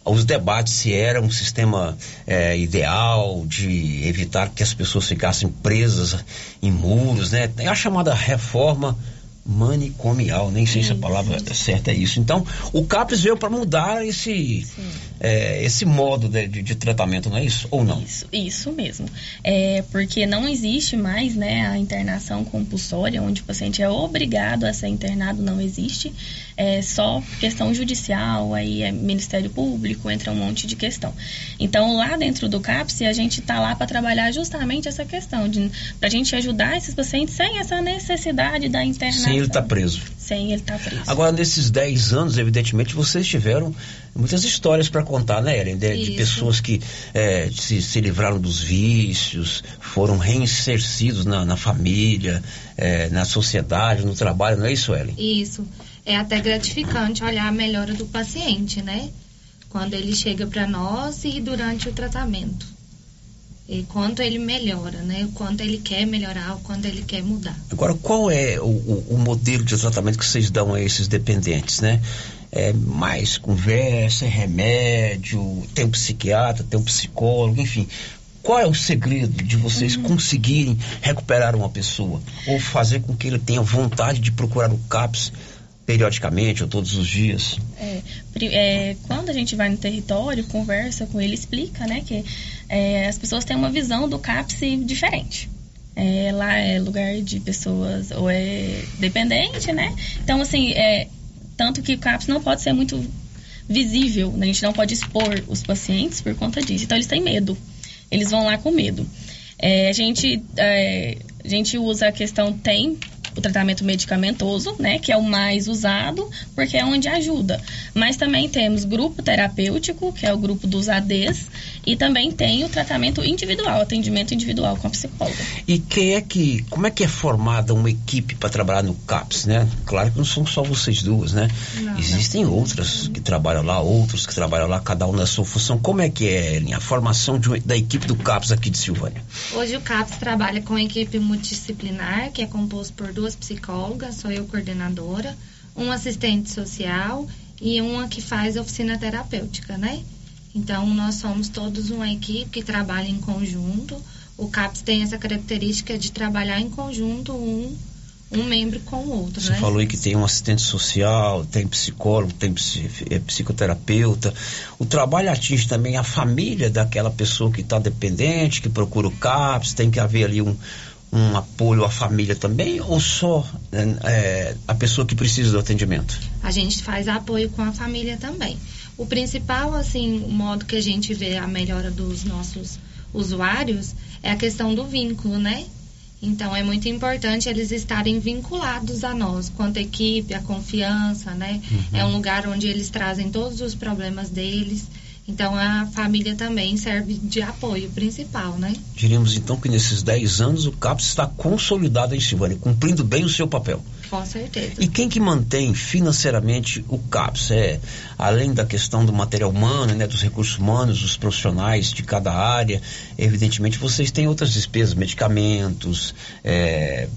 Os debates se era um sistema eh, ideal de evitar que as pessoas ficassem presas em muros, né? A chamada reforma manicomial, nem sei se a palavra certa é isso. Então, o CAPES veio para mudar esse, eh, esse modo de, de- de tratamento, não é isso? Ou não? Isso, isso mesmo. É porque não existe mais né, a internação compulsória, onde o paciente é obrigado a ser internado, não existe. É só questão judicial, aí é Ministério Público, entra um monte de questão. Então, lá dentro do CAPS, a gente está lá para trabalhar justamente essa questão, para a gente ajudar esses pacientes sem essa necessidade da internação. Sem ele estar preso. Sem ele estar preso. Agora, nesses 10 anos, evidentemente, vocês tiveram muitas histórias para contar, né, Ellen? De, de pessoas que eh, se, se livraram dos vícios, foram reinsercidos na, na família, eh, na sociedade, no trabalho, não é isso, Ellen? Isso. É até gratificante olhar a melhora do paciente, né? Quando ele chega para nós e durante o tratamento. E quanto ele melhora, né? O quanto ele quer melhorar, o quanto ele quer mudar. Agora, qual é o, o- o modelo de tratamento que vocês dão a esses dependentes, né? É mais conversa, é remédio, tem um psiquiatra, tem um psicólogo, enfim. Qual é o segredo de vocês conseguirem recuperar uma pessoa? Ou fazer com que ele tenha vontade de procurar o CAPS periodicamente ou todos os dias? É, é, quando a gente vai no território, conversa com ele, explica, né, que é, as pessoas têm uma visão do CAPS diferente. É, lá é lugar de pessoas ou é dependente, né? Então, assim, é, tanto que o CAPS não pode ser muito visível, né? a gente não pode expor os pacientes por conta disso. Então, eles têm medo. Eles vão lá com medo. É, a, gente, é, a gente usa a questão tem o tratamento medicamentoso, né, que é o mais usado, porque é onde ajuda. Mas também temos grupo terapêutico, que é o grupo dos ADs, e também tem o tratamento individual, atendimento individual com a psicóloga. E quem é que, como é que é formada uma equipe para trabalhar no CAPS, né? Claro que não são só vocês duas, né? Não, Existem outras que trabalham lá, outros que trabalham lá, cada um na sua função. Como é que é a formação de da equipe do CAPS aqui de Silvânia? Hoje o CAPS trabalha com equipe multidisciplinar, que é composto por duas psicólogas, sou eu coordenadora, um assistente social e uma que faz oficina terapêutica, né? Então, nós somos todos uma equipe que trabalha em conjunto. O CAPS tem essa característica de trabalhar em conjunto, um, um membro com o outro, Você né? falou aí que tem um assistente social, tem psicólogo, tem é, psicoterapeuta. O trabalho atinge também a família daquela pessoa que está dependente, que procura o CAPS, tem que haver ali um, um apoio à família também, ou só é, a pessoa que precisa do atendimento? A gente faz apoio com a família também. O principal, assim, o modo que a gente vê a melhora dos nossos usuários é a questão do vínculo, né? Então, é muito importante eles estarem vinculados a nós, quanto a equipe, a confiança, né? Uhum. É um lugar onde eles trazem todos os problemas deles. Então, a família também serve de apoio principal, né? Diríamos então que nesses 10 anos o CAPS está consolidado em Silvânia, cumprindo bem o seu papel. Com certeza. E quem que mantém financeiramente o CAPS? É, além da questão do material humano, né, dos recursos humanos, dos profissionais de cada área, evidentemente vocês têm outras despesas, medicamentos, é,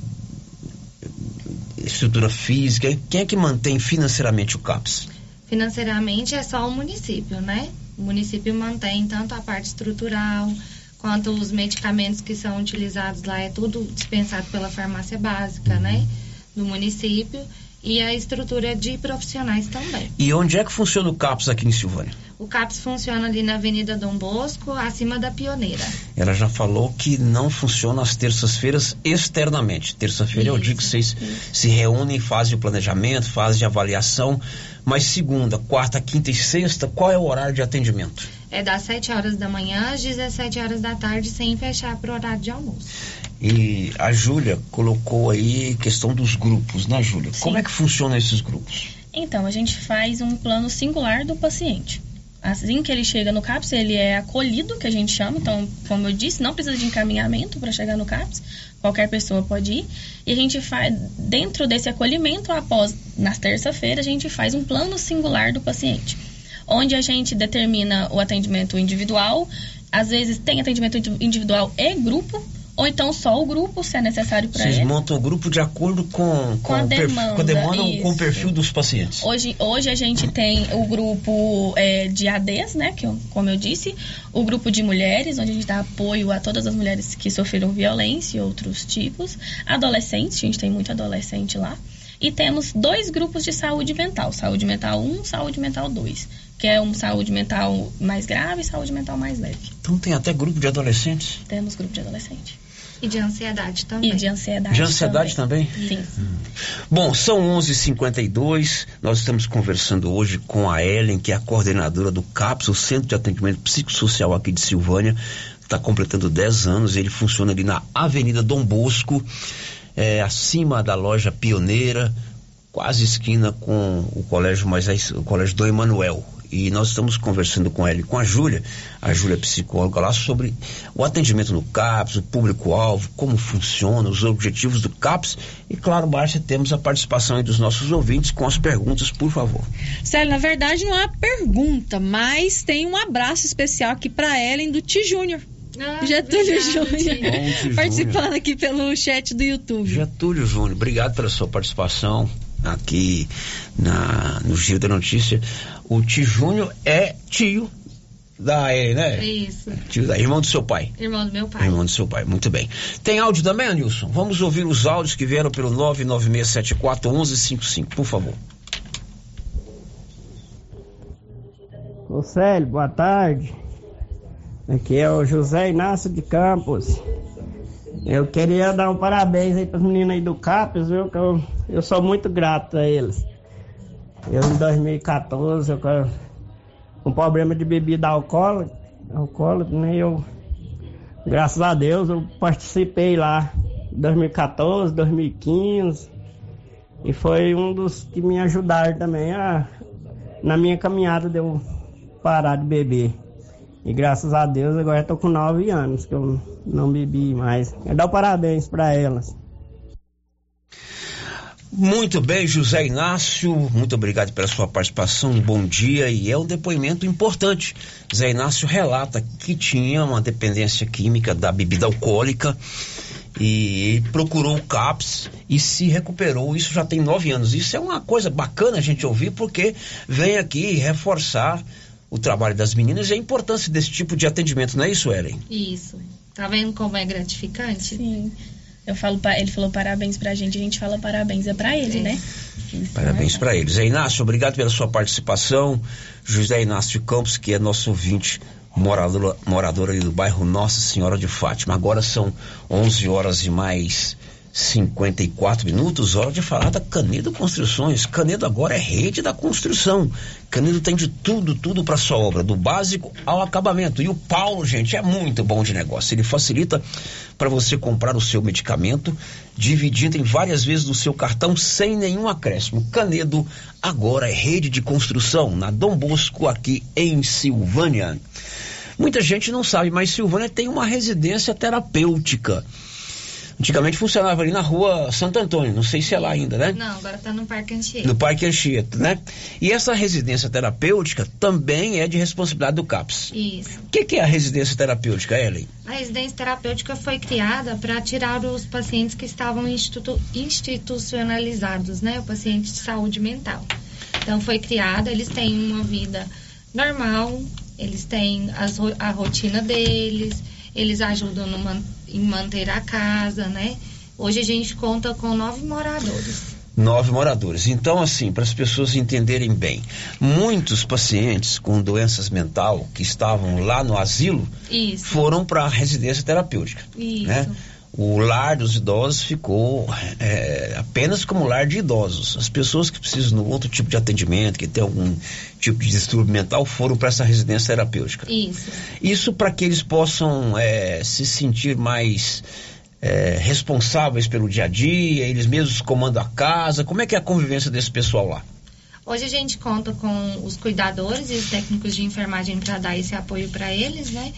estrutura física. Quem é que mantém financeiramente o CAPS? Financeiramente é só o município, né? O município mantém tanto a parte estrutural quanto os medicamentos que são utilizados lá, é tudo dispensado pela farmácia básica, né? Do município. E a estrutura de profissionais também. E onde é que funciona o CAPS aqui em Silvânia? O CAPS funciona ali na Avenida Dom Bosco, acima da Pioneira. Ela já falou que não funciona às terças-feiras externamente. Terça-feira é o dia que vocês se reúnem, fazem o planejamento, fazem a avaliação. Mas segunda, quarta, quinta e sexta, qual é o horário de atendimento? É das 7 horas da manhã às 17 horas da tarde, sem fechar para o horário de almoço. E a Júlia colocou aí questão dos grupos, né, Júlia? Como é que funcionam esses grupos? Então, a gente faz um plano singular do paciente. Assim que ele chega no CAPS, ele é acolhido, que a gente chama. Então, como eu disse, não precisa de encaminhamento para chegar no CAPS. Qualquer pessoa pode ir. E a gente faz, dentro desse acolhimento, após, nas terça-feira, a gente faz um plano singular do paciente. Onde a gente determina o atendimento individual. Às vezes tem atendimento indi- individual e grupo. Ou então só o grupo, se é necessário para Vocês ele. montam o grupo de acordo com, Com a o perfil- demanda, com a demanda ou com o perfil dos pacientes. Hoje, hoje a gente tem o grupo é, de ADs, né? Que eu- como eu disse, o grupo de mulheres, onde a gente dá apoio a todas as mulheres que sofreram violência e outros tipos. Adolescentes, a gente tem muito adolescente lá. E temos dois grupos de saúde mental, saúde mental 1, saúde mental 2, que é um saúde mental mais grave e saúde mental mais leve. Então tem até grupo de adolescentes. Temos grupo de adolescente. E de ansiedade também. E de ansiedade. De ansiedade também? Sim. Bom, são 11:52. Nós estamos conversando hoje com a Ellen, que é a coordenadora do CAPS, o Centro de Atendimento Psicossocial aqui de Silvânia. Está completando 10 anos. Ele funciona ali na Avenida Dom Bosco, é, acima da loja Pioneira, quase esquina com o colégio, mas é o colégio do Emanuel. E nós estamos conversando com ela e com a Júlia, a Júlia é psicóloga lá, sobre o atendimento no CAPS, o público-alvo, como funciona, os objetivos do CAPS. E claro, Márcia, temos a participação aí dos nossos ouvintes com as perguntas, por favor. Célio, na verdade não é uma pergunta, mas tem um abraço especial aqui para Ellen do Ti Júnior. Ah, Getúlio Júnior. Participando aqui pelo chat do YouTube. Getúlio Júnior, obrigado pela sua participação aqui na, no Giro da Notícia. O Tio Júnior é tio da Ellen, né? Isso. Tio da irmão do seu pai. Irmão do meu pai. Irmão do seu pai, muito bem. Tem áudio também, Anilson? Vamos ouvir os áudios que vieram pelo 996741155, por favor. Ô Célio, boa tarde. Aqui é o José Inácio de Campos. Eu queria dar um parabéns aí para as meninas aí do CAPES, viu? Que eu, eu sou muito grato a eles. Eu em 2014, eu com problema de bebida alcoólica, alcoólica, né? Eu, graças a Deus, eu participei lá 2014, 2015. E foi um dos que me ajudaram também a, na minha caminhada de eu parar de beber. E graças a Deus agora tô com nove anos que eu não bebi mais. Eu dou parabéns para elas. Muito bem, José Inácio, muito obrigado pela sua participação, um bom dia e é um depoimento importante. José Inácio relata que tinha uma dependência química da bebida alcoólica e procurou o CAPS e se recuperou. Isso já tem nove anos. Isso é uma coisa bacana a gente ouvir porque vem aqui reforçar o trabalho das meninas e a importância desse tipo de atendimento, não é isso, Ellen? Isso. Tá vendo como é gratificante? Sim. Eu falo, ele falou parabéns pra gente, a gente fala parabéns é pra ele, né? Parabéns para eles. Zé Inácio, obrigado pela sua participação. José Inácio Campos, que é nosso ouvinte, morador, morador ali do bairro Nossa Senhora de Fátima. Agora são 11 horas e mais 54 minutos, hora de falar da Canedo Construções. Canedo agora é rede da construção. Canedo tem de tudo, tudo para sua obra, do básico ao acabamento. E o Paulo, gente, é muito bom de negócio. Ele facilita para você comprar o seu medicamento, dividindo em várias vezes no seu cartão sem nenhum acréscimo. Canedo agora é rede de construção na Dom Bosco aqui em Silvânia. Muita gente não sabe, mas Silvânia tem uma residência terapêutica. Antigamente funcionava ali na rua Santo Antônio, não sei se é lá ainda, né? Não, agora tá no Parque Anchieta. No Parque Anchieta, né? E essa residência terapêutica também é de responsabilidade do CAPS. Isso. O que, que é a residência terapêutica, Ellen? A residência terapêutica foi criada para tirar os pacientes que estavam institu- institucionalizados, né? O paciente de saúde mental. Então foi criada, eles têm uma vida normal, eles têm as a rotina deles, eles ajudam no man- em manter a casa, né? Hoje a gente conta com nove moradores. Nove moradores. Então, assim, para as pessoas entenderem bem, muitos pacientes com doenças mental que estavam lá no asilo Isso. foram para a residência terapêutica. Isso. né? O lar dos idosos ficou é, apenas como lar de idosos. As pessoas que precisam de outro tipo de atendimento, que tem algum tipo de distúrbio mental, foram para essa residência terapêutica. Isso. Isso para que eles possam é, se sentir mais é, responsáveis pelo dia a dia, eles mesmos comandam a casa. Como é que é a convivência desse pessoal lá? Hoje a gente conta com os cuidadores e os técnicos de enfermagem para dar esse apoio para eles, né?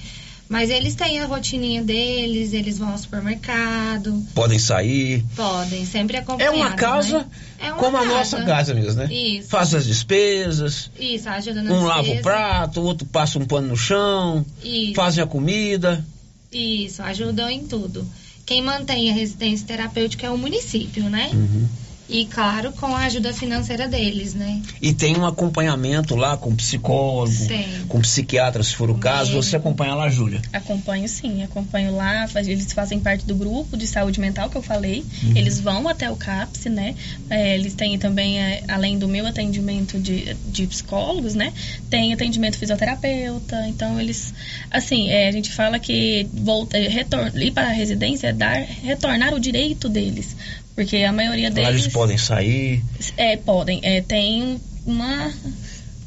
Mas eles têm a rotininha deles, eles vão ao supermercado, Podem sair. podem, sempre É acompanhados, uma casa né? É uma como a casa. nossa casa mesmo, né? Isso. Faz as despesas, Isso, ajuda na um lava despesa. o prato, o outro passa um pano no chão, Isso. fazem a comida. Isso, ajudam em tudo. Quem mantém a residência terapêutica é o município, né? Uhum. E claro, com a ajuda financeira deles, né? E tem um acompanhamento lá com psicólogo, Sim. com psiquiatra, se for o caso. Médico. Você acompanha lá, Júlia? Acompanho sim, acompanho lá, faz- eles fazem parte do grupo de saúde mental que eu falei. Uhum. Eles vão até o CAPS, né? É, eles têm também, é, além do meu atendimento de, de psicólogos, né? Tem atendimento fisioterapeuta. Então eles, assim, é, a gente fala que volta, retor, ir para a residência é dar, retornar o direito deles. Porque a maioria Lá deles. eles podem sair. É, podem. É, tem uma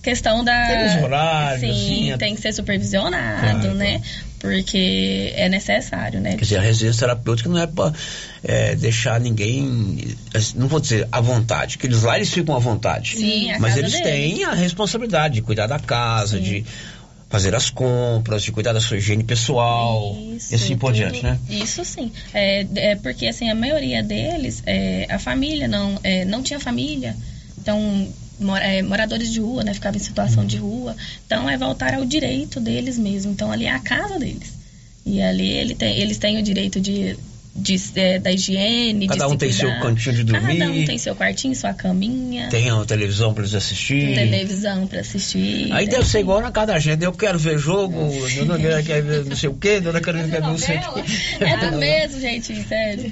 questão da. Tem os horários, Sim, assim, é- tem que ser supervisionado, Claro, né? Porque é necessário, né? Quer dizer, a residência terapêutica não é para deixar ninguém, não vou dizer à vontade, que eles lá eles ficam à vontade. Sim, a Mas eles deles. têm a responsabilidade de cuidar da casa, de fazer as compras, de cuidar da sua higiene pessoal Isso, e assim por diante, né? Isso sim. É, é porque assim, a maioria deles, é, a família não, é, não tinha família. Então, mora- é, moradores de rua, né? Ficava em situação de rua. Então, é voltar ao direito deles mesmo. Então, ali é a casa deles. E ali ele tem, eles têm o direito de, de, é, da higiene, Cada de um se tem seu cantinho de dormir. Cada um tem seu quartinho, sua caminha. Tem a televisão para eles assistirem. televisão pra assistir. Aí deve ser igual na casa da gente. Eu quero ver jogo, dona Neira quer ver não sei o quê, dona Carolina quer ver não sei o quê. É do mesmo, gente, sério.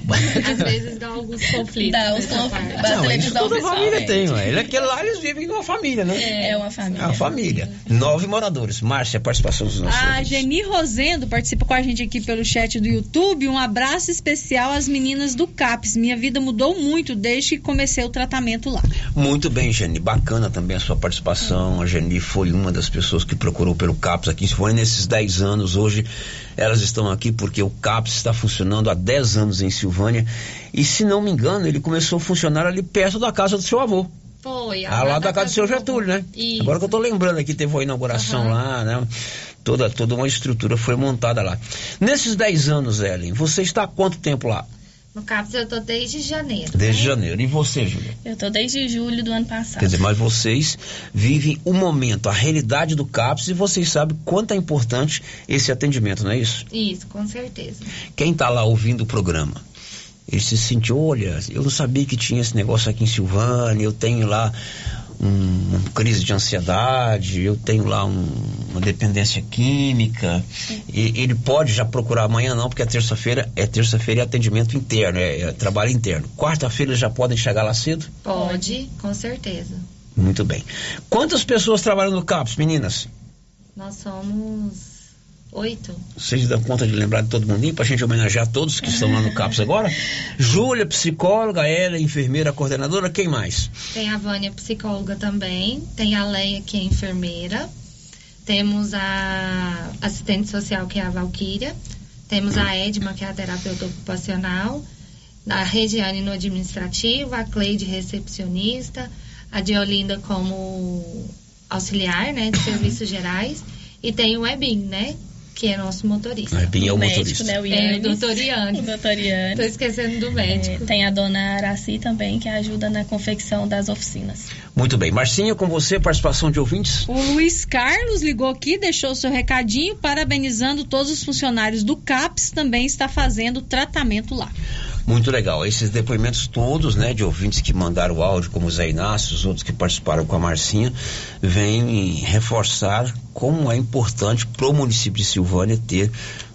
Às vezes dá alguns conflitos. Dá uns conflitos. Não, televisão, toda família principalmente. tem, ué. Ele- Aquele lá eles vivem numa família, né? É uma família. É uma família. Nove moradores. Márcia, participação dos nossos A ouvintes. Geni Rosendo participa com a gente aqui pelo chat do YouTube. Um abraço especial especial às meninas do CAPS. Minha vida mudou muito desde que comecei o tratamento lá. Muito bem, Geni. Bacana também a sua participação. A Geni foi uma das pessoas que procurou pelo CAPS aqui. Foi nesses 10 anos. Hoje elas estão aqui porque o CAPS está funcionando há 10 anos em Silvânia. E se não me engano, ele começou a funcionar ali perto da casa do seu avô. Foi. Ah, lá da casa do seu Getúlio, né? Isso. Agora que eu tô lembrando aqui, teve uma inauguração lá, né? Toda, toda uma estrutura foi montada lá. Nesses 10 anos, Ellen, você está há quanto tempo lá? No CAPS eu tô desde janeiro. Desde né? janeiro. E você, Júlia? Eu tô desde julho do ano passado. Quer dizer, mas vocês vivem o momento, a realidade do CAPS e vocês sabem quanto é importante esse atendimento, não é isso? Isso, com certeza. Quem está lá ouvindo o programa, ele se sentiu, olha, eu não sabia que tinha esse negócio aqui em Silvânia, eu tenho lá um, uma crise de ansiedade, eu tenho lá um- uma dependência química, e ele pode já procurar amanhã não, porque é terça-feira, é terça-feira é atendimento interno, é, é trabalho interno. Quarta-feira eles já podem chegar lá cedo? Pode, com certeza. Muito bem. Quantas pessoas trabalham no CAPS, meninas? Nós somos oito. Vocês dão conta de lembrar de todo mundo para a gente homenagear todos que estão lá no CAPS agora? Júlia, psicóloga, ela, enfermeira, coordenadora, quem mais? Tem a Vânia, psicóloga também. Tem a Leia, que é enfermeira. Temos a assistente social, que é a Valquíria. Temos a Edma, que é a terapeuta ocupacional. A Regiane no administrativo. A Cleide, recepcionista. A Diolinda como auxiliar, né, de serviços gerais. E tem o Ebin, né, que é nosso motorista. O Ebin é o médico, motorista. né? O É, o Yannis. doutor Yannis. O doutor Yannis. Tô esquecendo do médico. É, tem a dona Araci também, que ajuda na confecção das oficinas. Muito bem. Marcinha, com você, participação de ouvintes? O Luiz Carlos ligou aqui, deixou seu recadinho, parabenizando todos os funcionários do CAPS, também está fazendo tratamento lá. Muito legal. Esses depoimentos todos, né, de ouvintes que mandaram o áudio, como o Zé Inácio, os outros que participaram com a Marcinha, vêm reforçar como é importante para o município de Silvânia ter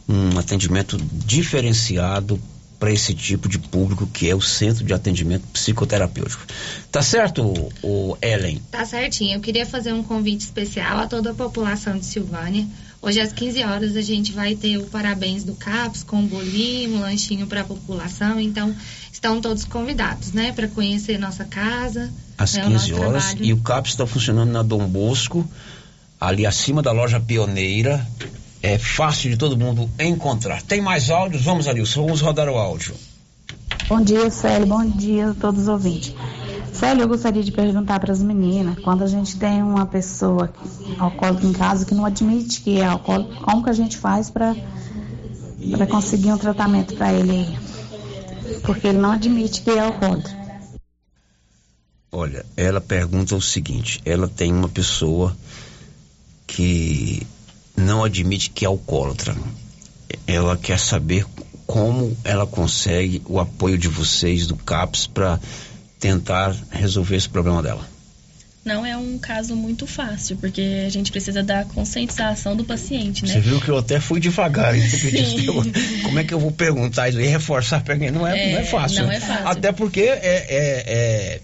um atendimento diferenciado para esse tipo de público que é o Centro de Atendimento Psicoterapêutico. Tá certo, o Ellen? Tá certinho. Eu queria fazer um convite especial a toda a população de Silvânia. Hoje às 15 horas a gente vai ter o parabéns do CAPS com um bolinho, um lanchinho para a população. Então, estão todos convidados, né, para conhecer nossa casa. Às né, o 15 nosso horas. trabalho. E o CAPS está funcionando na Dom Bosco, ali acima da loja Pioneira. É fácil de todo mundo encontrar. Tem mais áudios? Vamos, Alilson, vamos rodar o áudio. Bom dia, Célio. Bom dia a todos os ouvintes. Célio, eu gostaria de perguntar para as meninas, quando a gente tem uma pessoa alcoólica em casa que não admite que é alcoólico, como que a gente faz para conseguir um tratamento para ele aí? Porque ele não admite que é alcoólico. Olha, ela pergunta o seguinte: ela tem uma pessoa que não admite que é alcoólatra. Ela quer saber como ela consegue o apoio de vocês do CAPS para tentar resolver esse problema dela. Não é um caso muito fácil, porque a gente precisa da conscientização do paciente, né? Você viu que eu até fui devagar. como é que eu vou perguntar isso e reforçar? Não é, É, não é fácil. não é fácil. Até porque é, é- é-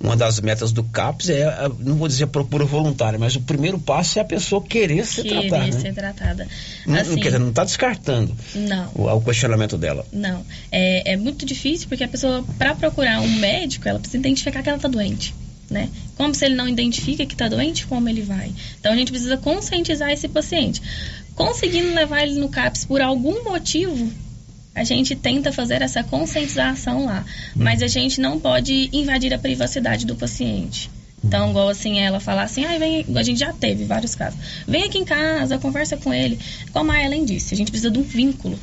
uma das metas do CAPS é, a- não vou dizer a procura voluntária, mas o primeiro passo é a pessoa querer ser Querer tratada. né? ser tratada. Não, Assim, quer dizer, não está descartando não. o, o questionamento dela. Não, é, é muito difícil porque a pessoa, para procurar um médico, ela precisa identificar que ela está doente, né? Como se ele não identifica que está doente, como ele vai? Então a gente precisa conscientizar esse paciente. Conseguindo levar ele no CAPS por algum motivo, a gente tenta fazer essa conscientização lá. Mas a gente não pode invadir a privacidade do paciente. Então, igual assim, ela falar assim, ah, vem, a gente já teve vários casos. Vem aqui em casa, conversa com ele. Como a Ellen disse, a gente precisa de um vínculo.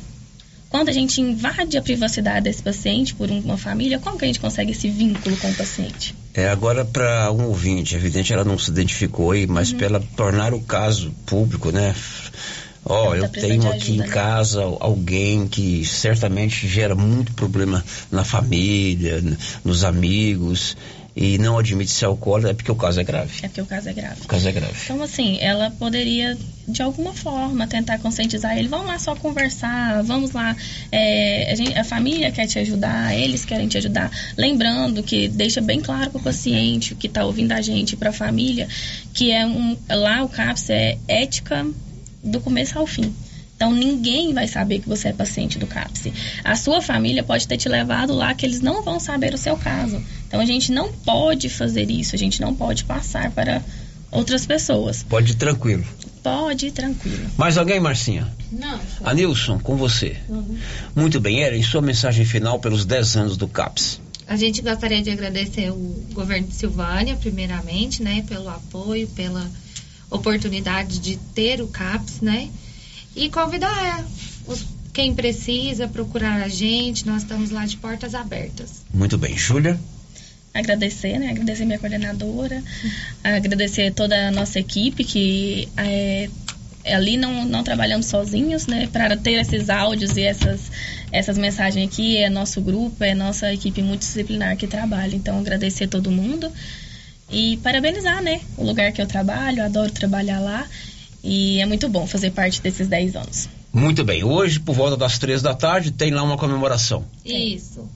Quando a gente invade a privacidade desse paciente por um- uma família, como que a gente consegue esse vínculo com o paciente? É, agora para um ouvinte, é evidente ela não se identificou aí, mas Uhum. para ela tornar o caso público, né? Ó, tá eu tenho aqui ajuda, em né? casa alguém que certamente gera muito problema na família, nos amigos, e não admite ser alcoólatra, é porque o caso é grave. É porque o caso é grave. O caso é grave. Então, assim, ela poderia, de alguma forma, tentar conscientizar ele. Vamos lá só conversar, vamos lá. é, a, gente- a família quer te ajudar, eles querem te ajudar. Lembrando que deixa bem claro para o paciente que está ouvindo a gente, para a família, que é um, lá o CAPS é ética do começo ao fim. Então ninguém vai saber que você é paciente do CAPS. A sua família pode ter te levado lá que eles não vão saber o seu caso. Então a gente não pode fazer isso, a gente não pode passar para outras pessoas. Pode ir tranquilo. Pode ir tranquilo. Mais alguém, Marcinha? Não. Anilson, com você. Muito bem, Eren, sua mensagem final pelos 10 anos do CAPS. A gente gostaria de agradecer o governo de Silvânia, primeiramente, né, pelo apoio, pela oportunidade de ter o CAPS, né? E convidar os, quem precisa procurar a gente, nós estamos lá de portas abertas. Muito bem, Júlia. Agradecer, né? Agradecer minha coordenadora, agradecer toda a nossa equipe que é, ali não, não trabalhamos sozinhos, né? Para ter esses áudios e essas, essas mensagens aqui, é nosso grupo, é nossa equipe multidisciplinar que trabalha. Então, agradecer todo mundo e parabenizar, né? O lugar que eu trabalho, adoro trabalhar lá e é muito bom fazer parte desses 10 anos. Muito bem, hoje, por volta das três da tarde, tem lá uma comemoração. Isso.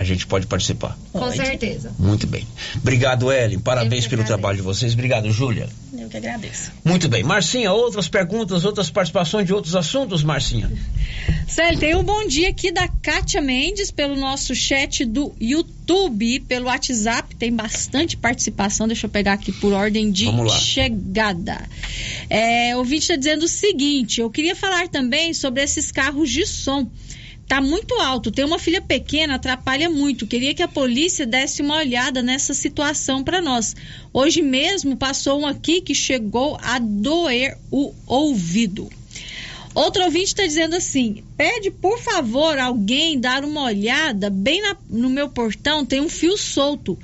A gente pode participar. Com certeza. Muito bem. Obrigado, Ellen. Parabéns pelo trabalho de vocês. Obrigado, Júlia. Eu que agradeço. Muito bem. Marcinha, outras perguntas, outras participações de outros assuntos, Marcinha? Célio, tem um bom dia aqui da Kátia Mendes pelo nosso chat do YouTube, pelo WhatsApp, tem bastante participação, deixa eu pegar aqui por ordem de chegada. É, o ouvinte está dizendo o seguinte, eu queria falar também sobre esses carros de som. Tá muito alto, tem uma filha pequena, atrapalha muito. Queria que a polícia desse uma olhada nessa situação para nós. Hoje mesmo passou um aqui que chegou a doer o ouvido. Outro ouvinte está dizendo assim: pede por favor alguém dar uma olhada bem na- no meu portão, tem um fio solto,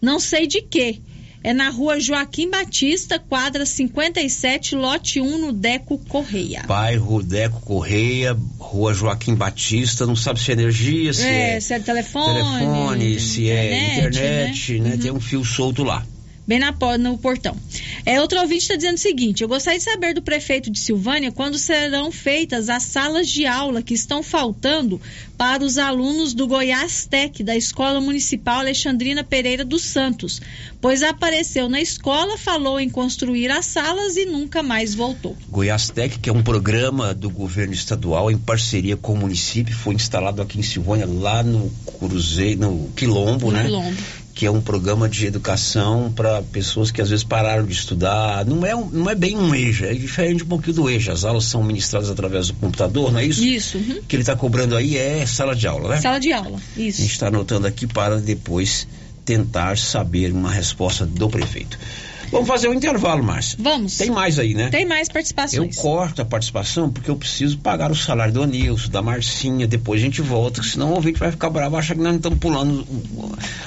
não sei de quê. É na rua Joaquim Batista, quadra 57, lote 1, no Deco Correia. Bairro Deco Correia, Rua Joaquim Batista, não sabe se é energia, se é, É, se é telefone, telefone, se é internet, né? Uhum. Tem um fio solto lá. Bem na, no portão. É, outro ouvinte está dizendo o seguinte: eu gostaria de saber do prefeito de Silvânia quando serão feitas as salas de aula que estão faltando para os alunos do Goiás Tec, da Escola Municipal Alexandrina Pereira dos Santos, pois apareceu na escola, falou em construir as salas e nunca mais voltou. Goiás Tech, que é um programa do governo estadual em parceria com o município, foi instalado aqui em Silvânia, lá no Cruzeiro, no Quilombo, né? Quilombo. Que é um programa de educação para pessoas que às vezes pararam de estudar. Não é, um- não é bem um EJA, é diferente um pouquinho do EJA. As aulas são ministradas através do computador, não é isso? Isso. uhum. O que ele está cobrando aí é sala de aula, né? Sala de aula. A Isso. gente está anotando aqui para depois tentar saber uma resposta do prefeito. Vamos fazer um intervalo, Márcia. Vamos. Tem mais aí, né? Tem mais Eu participações. corto a participação porque eu preciso pagar o salário do Anilson, da Marcinha, depois a gente volta, senão o ouvinte vai ficar bravo, acha que nós não estamos pulando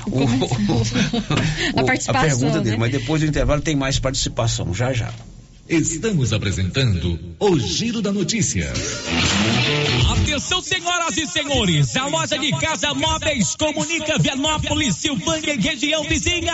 o, o- o- A participação, pergunta dele. né? Mas depois do intervalo tem mais participação, já já. Estamos apresentando o Giro da Notícia. Atenção, senhoras e senhores, a loja de casa móveis comunica Vianópolis, Silvânia e região vizinha.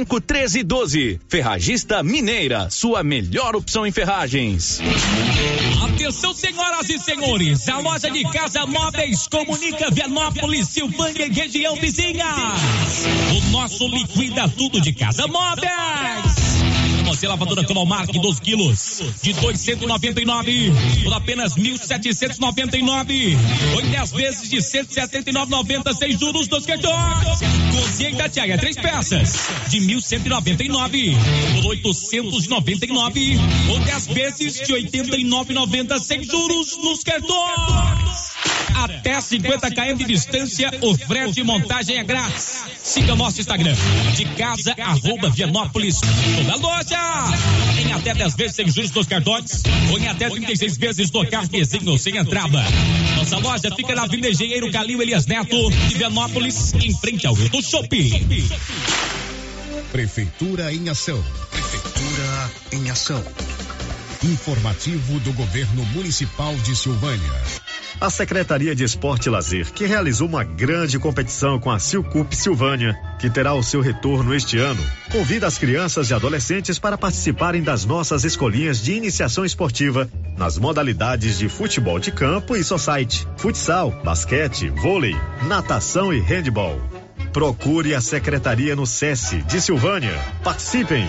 1312. Ferragista Mineira, sua melhor opção em ferragens. Atenção, senhoras e senhores, a loja de casa móveis comunica Vianópolis, Silvânia e região vizinha. O nosso liquida tudo de casa móveis. Você lavadora Colomark 12 quilos de 299 por apenas 1.799. Oito 10 vezes de 179,90 sem juros dos cartões. Cozinha Itatiaia, três peças, de 1.199 por 899 ou 10 vezes de 89,90 sem juros nos cartões. Até 50 km de distância, o frete e montagem é grátis. Siga nosso Instagram, de casa, arroba Vianópolis. Toda loja em até 10 vezes sem juros nos cartões ou em até 36 vezes no cartezinho sem entrada. Nossa loja fica na Avenida Engenheiro Calil Elias Neto, de Vianópolis, em frente ao Rio Shopping. Prefeitura em ação. Prefeitura em ação. Informativo do Governo Municipal de Silvânia. A Secretaria de Esporte e Lazer, que realizou uma grande competição com a Silcup Silvânia, que terá o seu retorno este ano, convida as crianças e adolescentes para participarem das nossas escolinhas de iniciação esportiva nas modalidades de futebol de campo e society, futsal, basquete, vôlei, natação e handball. Procure a secretaria no SESI de Silvânia. Participem!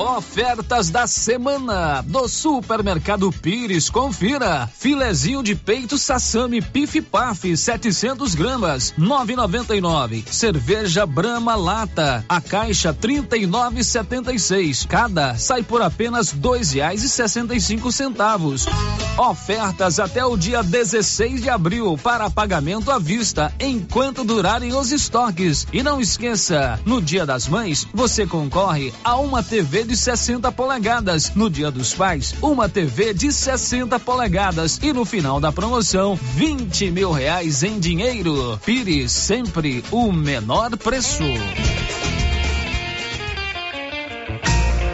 Ofertas da semana do Supermercado Pires. Confira. Filezinho de peito Sassami Pif Paf 700 gramas 9,99. Cerveja Brama Lata. A caixa 39,76. Cada sai por apenas dois reais e sessenta e cinco centavos. Ofertas até o dia 16 de abril para pagamento à vista enquanto durarem os estoques. E não esqueça, no Dia das Mães você concorre a uma TV de 60 polegadas. No Dia dos Pais, uma TV de 60 polegadas. E no final da promoção, 20 mil reais em dinheiro. Pires, sempre o menor preço.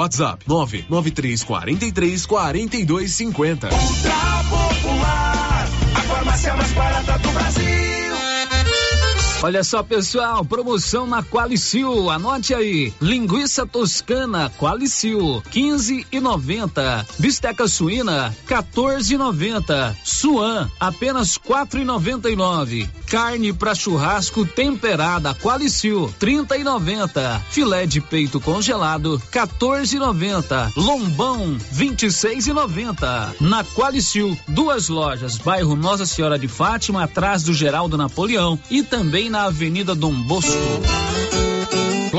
WhatsApp 99343 4250. Ultra Popular, a farmácia mais barata do Brasil. Olha só, pessoal, promoção na Qualicil. Anote aí. Linguiça toscana Qualicil, 15 e 90. Bisteca suína, 14 e 90. Suan, apenas 4 e 99. Carne para churrasco temperada Qualicil, 30 e 90. Filé de peito congelado, 14 e 90. Lombão, 26 e 90. Na Qualicil, duas lojas, bairro Nossa Senhora de Fátima, atrás do Geraldo Napoleão e também na Avenida Dom Bosco.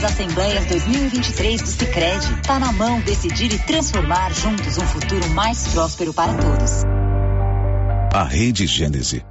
Das Assembleias 2023 do Sicredi. Tá na mão decidir e transformar juntos um futuro mais próspero para todos. A Rede Gênese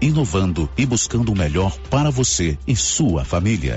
inovando e buscando o melhor para você e sua família.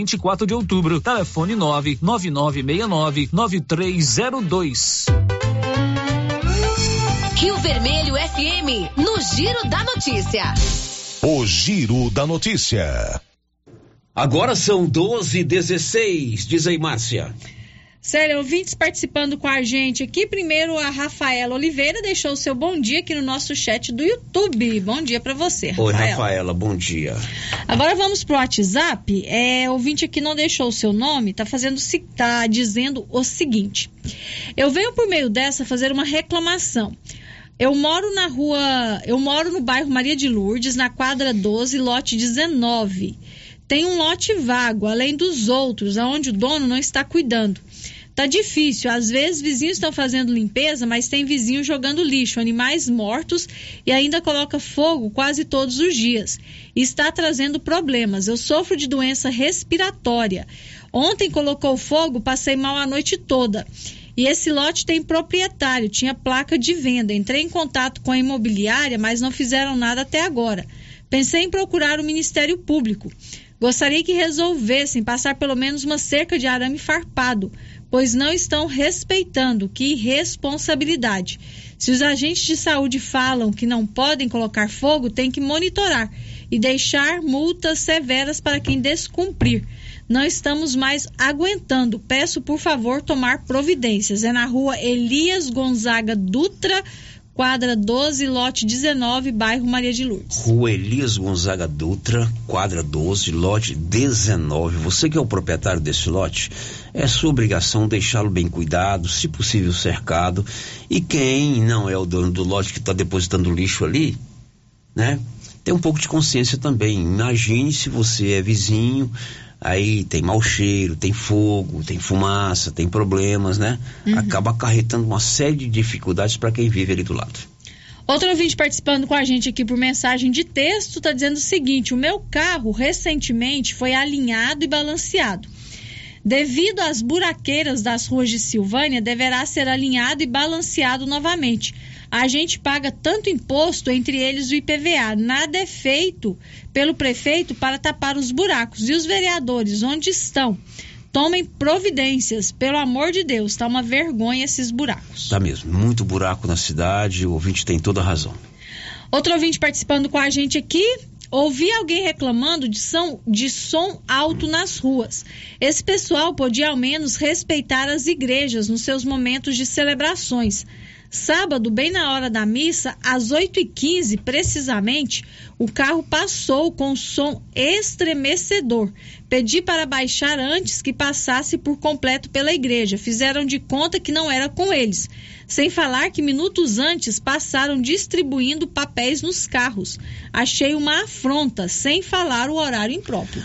24 de Outubro, telefone 99969 9302. Rio Vermelho FM, no Giro da Notícia. O Giro da Notícia. Agora são 12 16 diz aí, Márcia. Sério, ouvintes participando com a gente aqui. Primeiro, a Rafaela Oliveira deixou o seu bom dia aqui no nosso chat do YouTube. Bom dia para você, Rafaela. Oi, Rafaela, bom dia. Agora vamos pro WhatsApp. É, ouvinte aqui não deixou o seu nome, tá fazendo tá dizendo o seguinte: Eu venho por meio dessa fazer uma reclamação. Eu moro na rua, eu moro no bairro Maria de Lourdes, na quadra 12, lote 19. Tem um lote vago, além dos outros, aonde o dono não está cuidando. Tá difícil. Às vezes vizinhos estão fazendo limpeza, mas tem vizinho jogando lixo, animais mortos e ainda coloca fogo quase todos os dias. Está trazendo problemas. Eu sofro de doença respiratória. Ontem colocou fogo, passei mal a noite toda. E esse lote tem proprietário, tinha placa de venda. Entrei em contato com a imobiliária, mas não fizeram nada até agora. Pensei em procurar o Ministério Público. Gostaria que resolvessem passar pelo menos uma cerca de arame farpado, pois não estão respeitando. Que irresponsabilidade. Se os agentes de saúde falam que não podem colocar fogo, tem que monitorar e deixar multas severas para quem descumprir. Não estamos mais aguentando. Peço, por favor, tomar providências. É na rua Elias Gonzaga Dutra, quadra 12, lote 19, bairro Maria de Lourdes. Rua Elias Gonzaga Dutra, quadra 12, lote 19. Você que é o proprietário desse lote, é sua obrigação deixá-lo bem cuidado, se possível cercado. E quem não é o dono do lote que está depositando lixo ali, né? Tem um pouco de consciência também. Imagine se você é vizinho, aí tem mau cheiro, tem fogo, tem fumaça, tem problemas, né? Uhum. Acaba acarretando uma série de dificuldades para quem vive ali do lado. Outro ouvinte participando com a gente aqui por mensagem de texto está dizendo o seguinte: o meu carro recentemente foi alinhado e balanceado. Devido às buraqueiras das ruas de Silvânia, deverá ser alinhado e balanceado novamente. A gente paga tanto imposto, entre eles o IPVA. Nada é feito pelo prefeito para tapar os buracos. E os vereadores, onde estão? Tomem providências, pelo amor de Deus, tá uma vergonha esses buracos. Tá mesmo, muito buraco na cidade, o ouvinte tem toda a razão. Outro ouvinte participando com a gente aqui, Ouvi alguém reclamando de som, de som alto nas ruas. Esse pessoal podia ao menos respeitar as igrejas nos seus momentos de celebrações. Sábado, bem na hora da missa, às 8h15 precisamente, o carro passou com som estremecedor. Pedi para baixar antes que passasse por completo pela igreja. Fizeram de conta que não era com eles. Sem falar que minutos antes passaram distribuindo papéis nos carros. Achei uma afronta, sem falar o horário impróprio.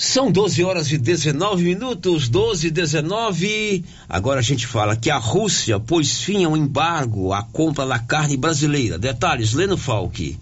São 12 horas e 19 minutos, 12 e 19. Agora a gente fala que a Rússia pôs fim ao embargo à compra da carne brasileira. Detalhes, Leno Falck.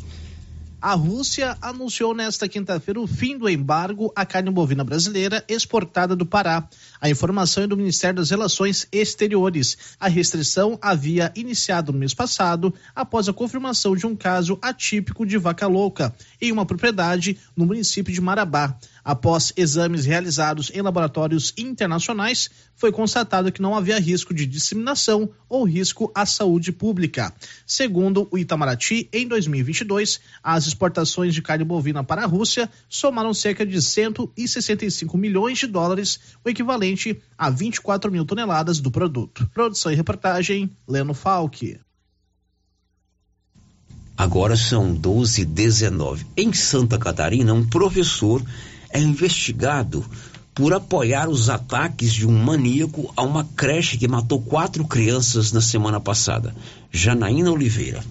A Rússia anunciou nesta quinta-feira o fim do embargo à carne bovina brasileira exportada do Pará. A informação é do Ministério das Relações Exteriores. A restrição havia iniciado no mês passado, após a confirmação de um caso atípico de vaca louca em uma propriedade no município de Marabá. Após exames realizados em laboratórios internacionais, foi constatado que não havia risco de disseminação ou risco à saúde pública. Segundo o Itamaraty, em 2022, as exportações de carne bovina para a Rússia somaram cerca de 165 milhões de dólares, o equivalente a 24 mil toneladas do produto. Produção e reportagem, Leno Falck. Agora são 12 e 19. Em Santa Catarina, um professor é investigado por apoiar os ataques de um maníaco a uma creche que matou quatro crianças na semana passada. Janaína Oliveira.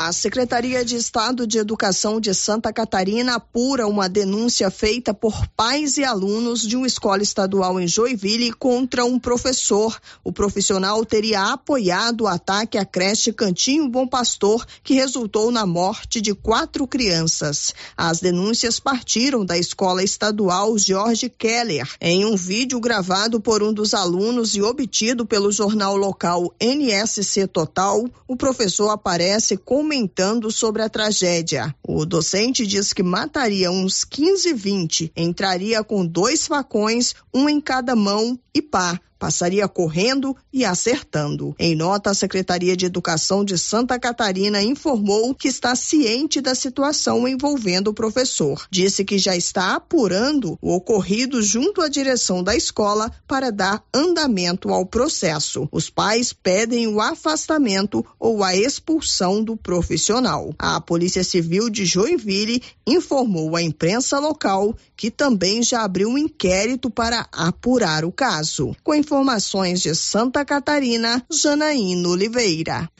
A Secretaria de Estado de Educação de Santa Catarina apura uma denúncia feita por pais e alunos de uma escola estadual em Joinville contra um professor. O profissional teria apoiado o ataque à creche Cantinho Bom Pastor, que resultou na morte de quatro crianças. As denúncias partiram da escola estadual Jorge Keller. Em um vídeo gravado por um dos alunos e obtido pelo jornal local NSC Total, o professor aparece com comentando sobre a tragédia. O docente diz que mataria uns 15, 20, entraria com dois facões, um em cada mão e pá passaria correndo e acertando. Em nota, a Secretaria de Educação de Santa Catarina informou que está ciente da situação envolvendo o professor. Disse que já está apurando o ocorrido junto à direção da escola para dar andamento ao processo. Os pais pedem o afastamento ou a expulsão do profissional. A Polícia Civil de Joinville informou à imprensa local que também já abriu um inquérito para apurar o caso. Com informações de Santa Catarina, Janaína Oliveira.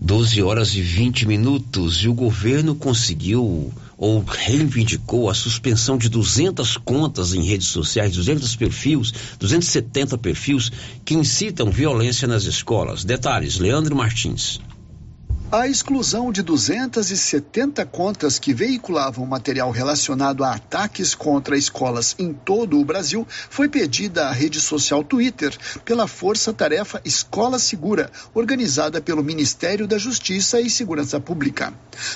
12 horas e 20 minutos e o governo conseguiu ou reivindicou a suspensão de 200 contas em redes sociais, 200 perfis, 270 perfis que incitam violência nas escolas. Detalhes, Leandro Martins. A exclusão de 270 contas que veiculavam material relacionado a ataques contra escolas em todo o Brasil foi pedida à rede social Twitter pela Força Tarefa Escola Segura, organizada pelo Ministério da Justiça e Segurança Pública.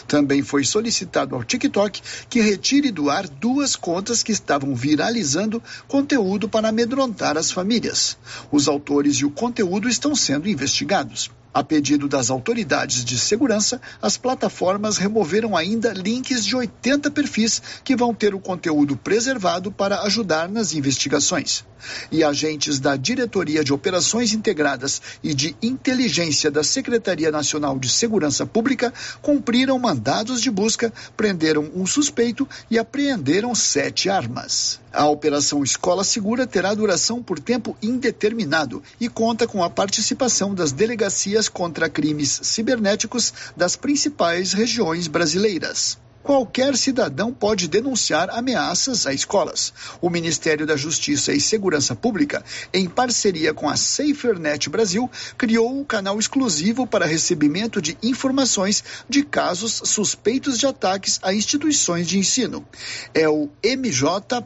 Também foi solicitado ao TikTok que retire do ar duas contas que estavam viralizando conteúdo para amedrontar as famílias. Os autores e o conteúdo estão sendo investigados. A pedido das autoridades de segurança, as plataformas removeram ainda links de 80 perfis que vão ter o conteúdo preservado para ajudar nas investigações. E agentes da Diretoria de Operações Integradas e de Inteligência da Secretaria Nacional de Segurança Pública cumpriram mandados de busca, prenderam um suspeito e apreenderam sete armas. A Operação Escola Segura terá duração por tempo indeterminado e conta com a participação das delegacias contra crimes cibernéticos das principais regiões brasileiras. Qualquer cidadão pode denunciar ameaças a escolas. O Ministério da Justiça e Segurança Pública, em parceria com a SaferNet Brasil, criou um canal exclusivo para recebimento de informações de casos suspeitos de ataques a instituições de ensino. É o mj.gov.br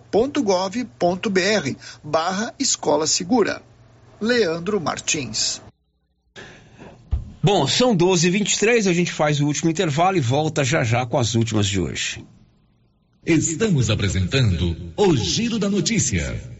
barra Escola Segura. Leandro Martins. Bom, são 12h23, a gente faz o último intervalo e volta já já com as últimas de hoje. Estamos apresentando o Giro da Notícia.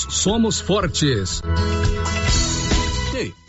somos fortes. Ei,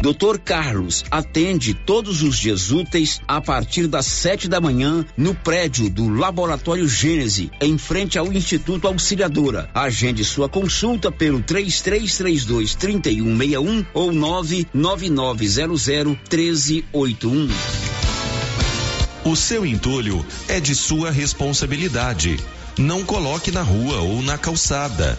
Doutor Carlos atende todos os dias úteis a partir das sete da manhã no prédio do Laboratório Gênese, em frente ao Instituto Auxiliadora. Agende sua consulta pelo 3332 3161 ou 99900 1381. O seu entulho é de sua responsabilidade. Não coloque na rua ou na calçada.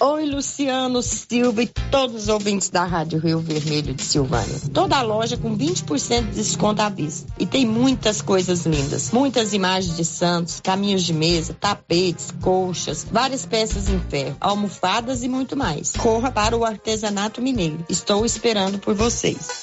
Oi, Luciano Silva e todos os ouvintes da Rádio Rio Vermelho de Silvânia. Toda a loja com 20% de desconto à vista. E tem muitas coisas lindas. Muitas imagens de santos, caminhos de mesa, tapetes, colchas, várias peças em ferro, almofadas e muito mais. Corra para o artesanato mineiro. Estou esperando por vocês.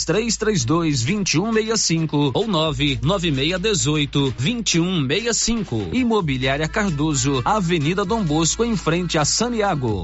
3332 2165 ou 99618 2165. Imobiliária Cardoso, Avenida Dom Bosco, em frente a Saniago.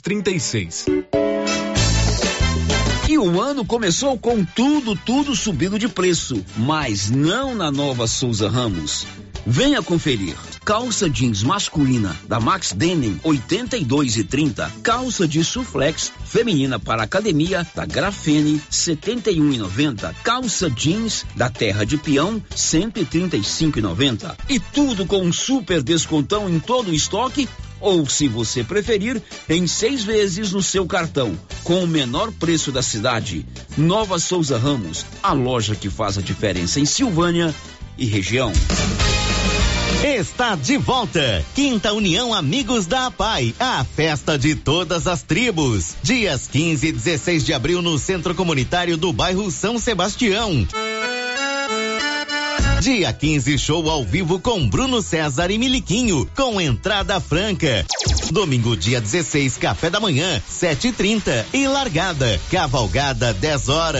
36. E o ano começou com tudo, tudo subindo de preço, mas não na nova Souza Ramos. Venha conferir. Calça jeans masculina da Max Denim 82 e 30. Calça de suflex feminina para academia da Grafene 71 e 90. Calça jeans da Terra de Peão 135 e 90. E tudo com um super descontão em todo o estoque ou, se você preferir, em seis vezes no seu cartão, com o menor preço da cidade. Nova Souza Ramos, a loja que faz a diferença em Silvânia e região. Está de volta. Quinta União Amigos da APAI, a festa de todas as tribos. Dias 15 e 16 de abril no Centro Comunitário do bairro São Sebastião. Dia 15, show ao vivo com Bruno César e Miliquinho, com entrada franca. Domingo, dia 16, café da manhã, 7h30 e, e largada. Cavalgada, 10 horas.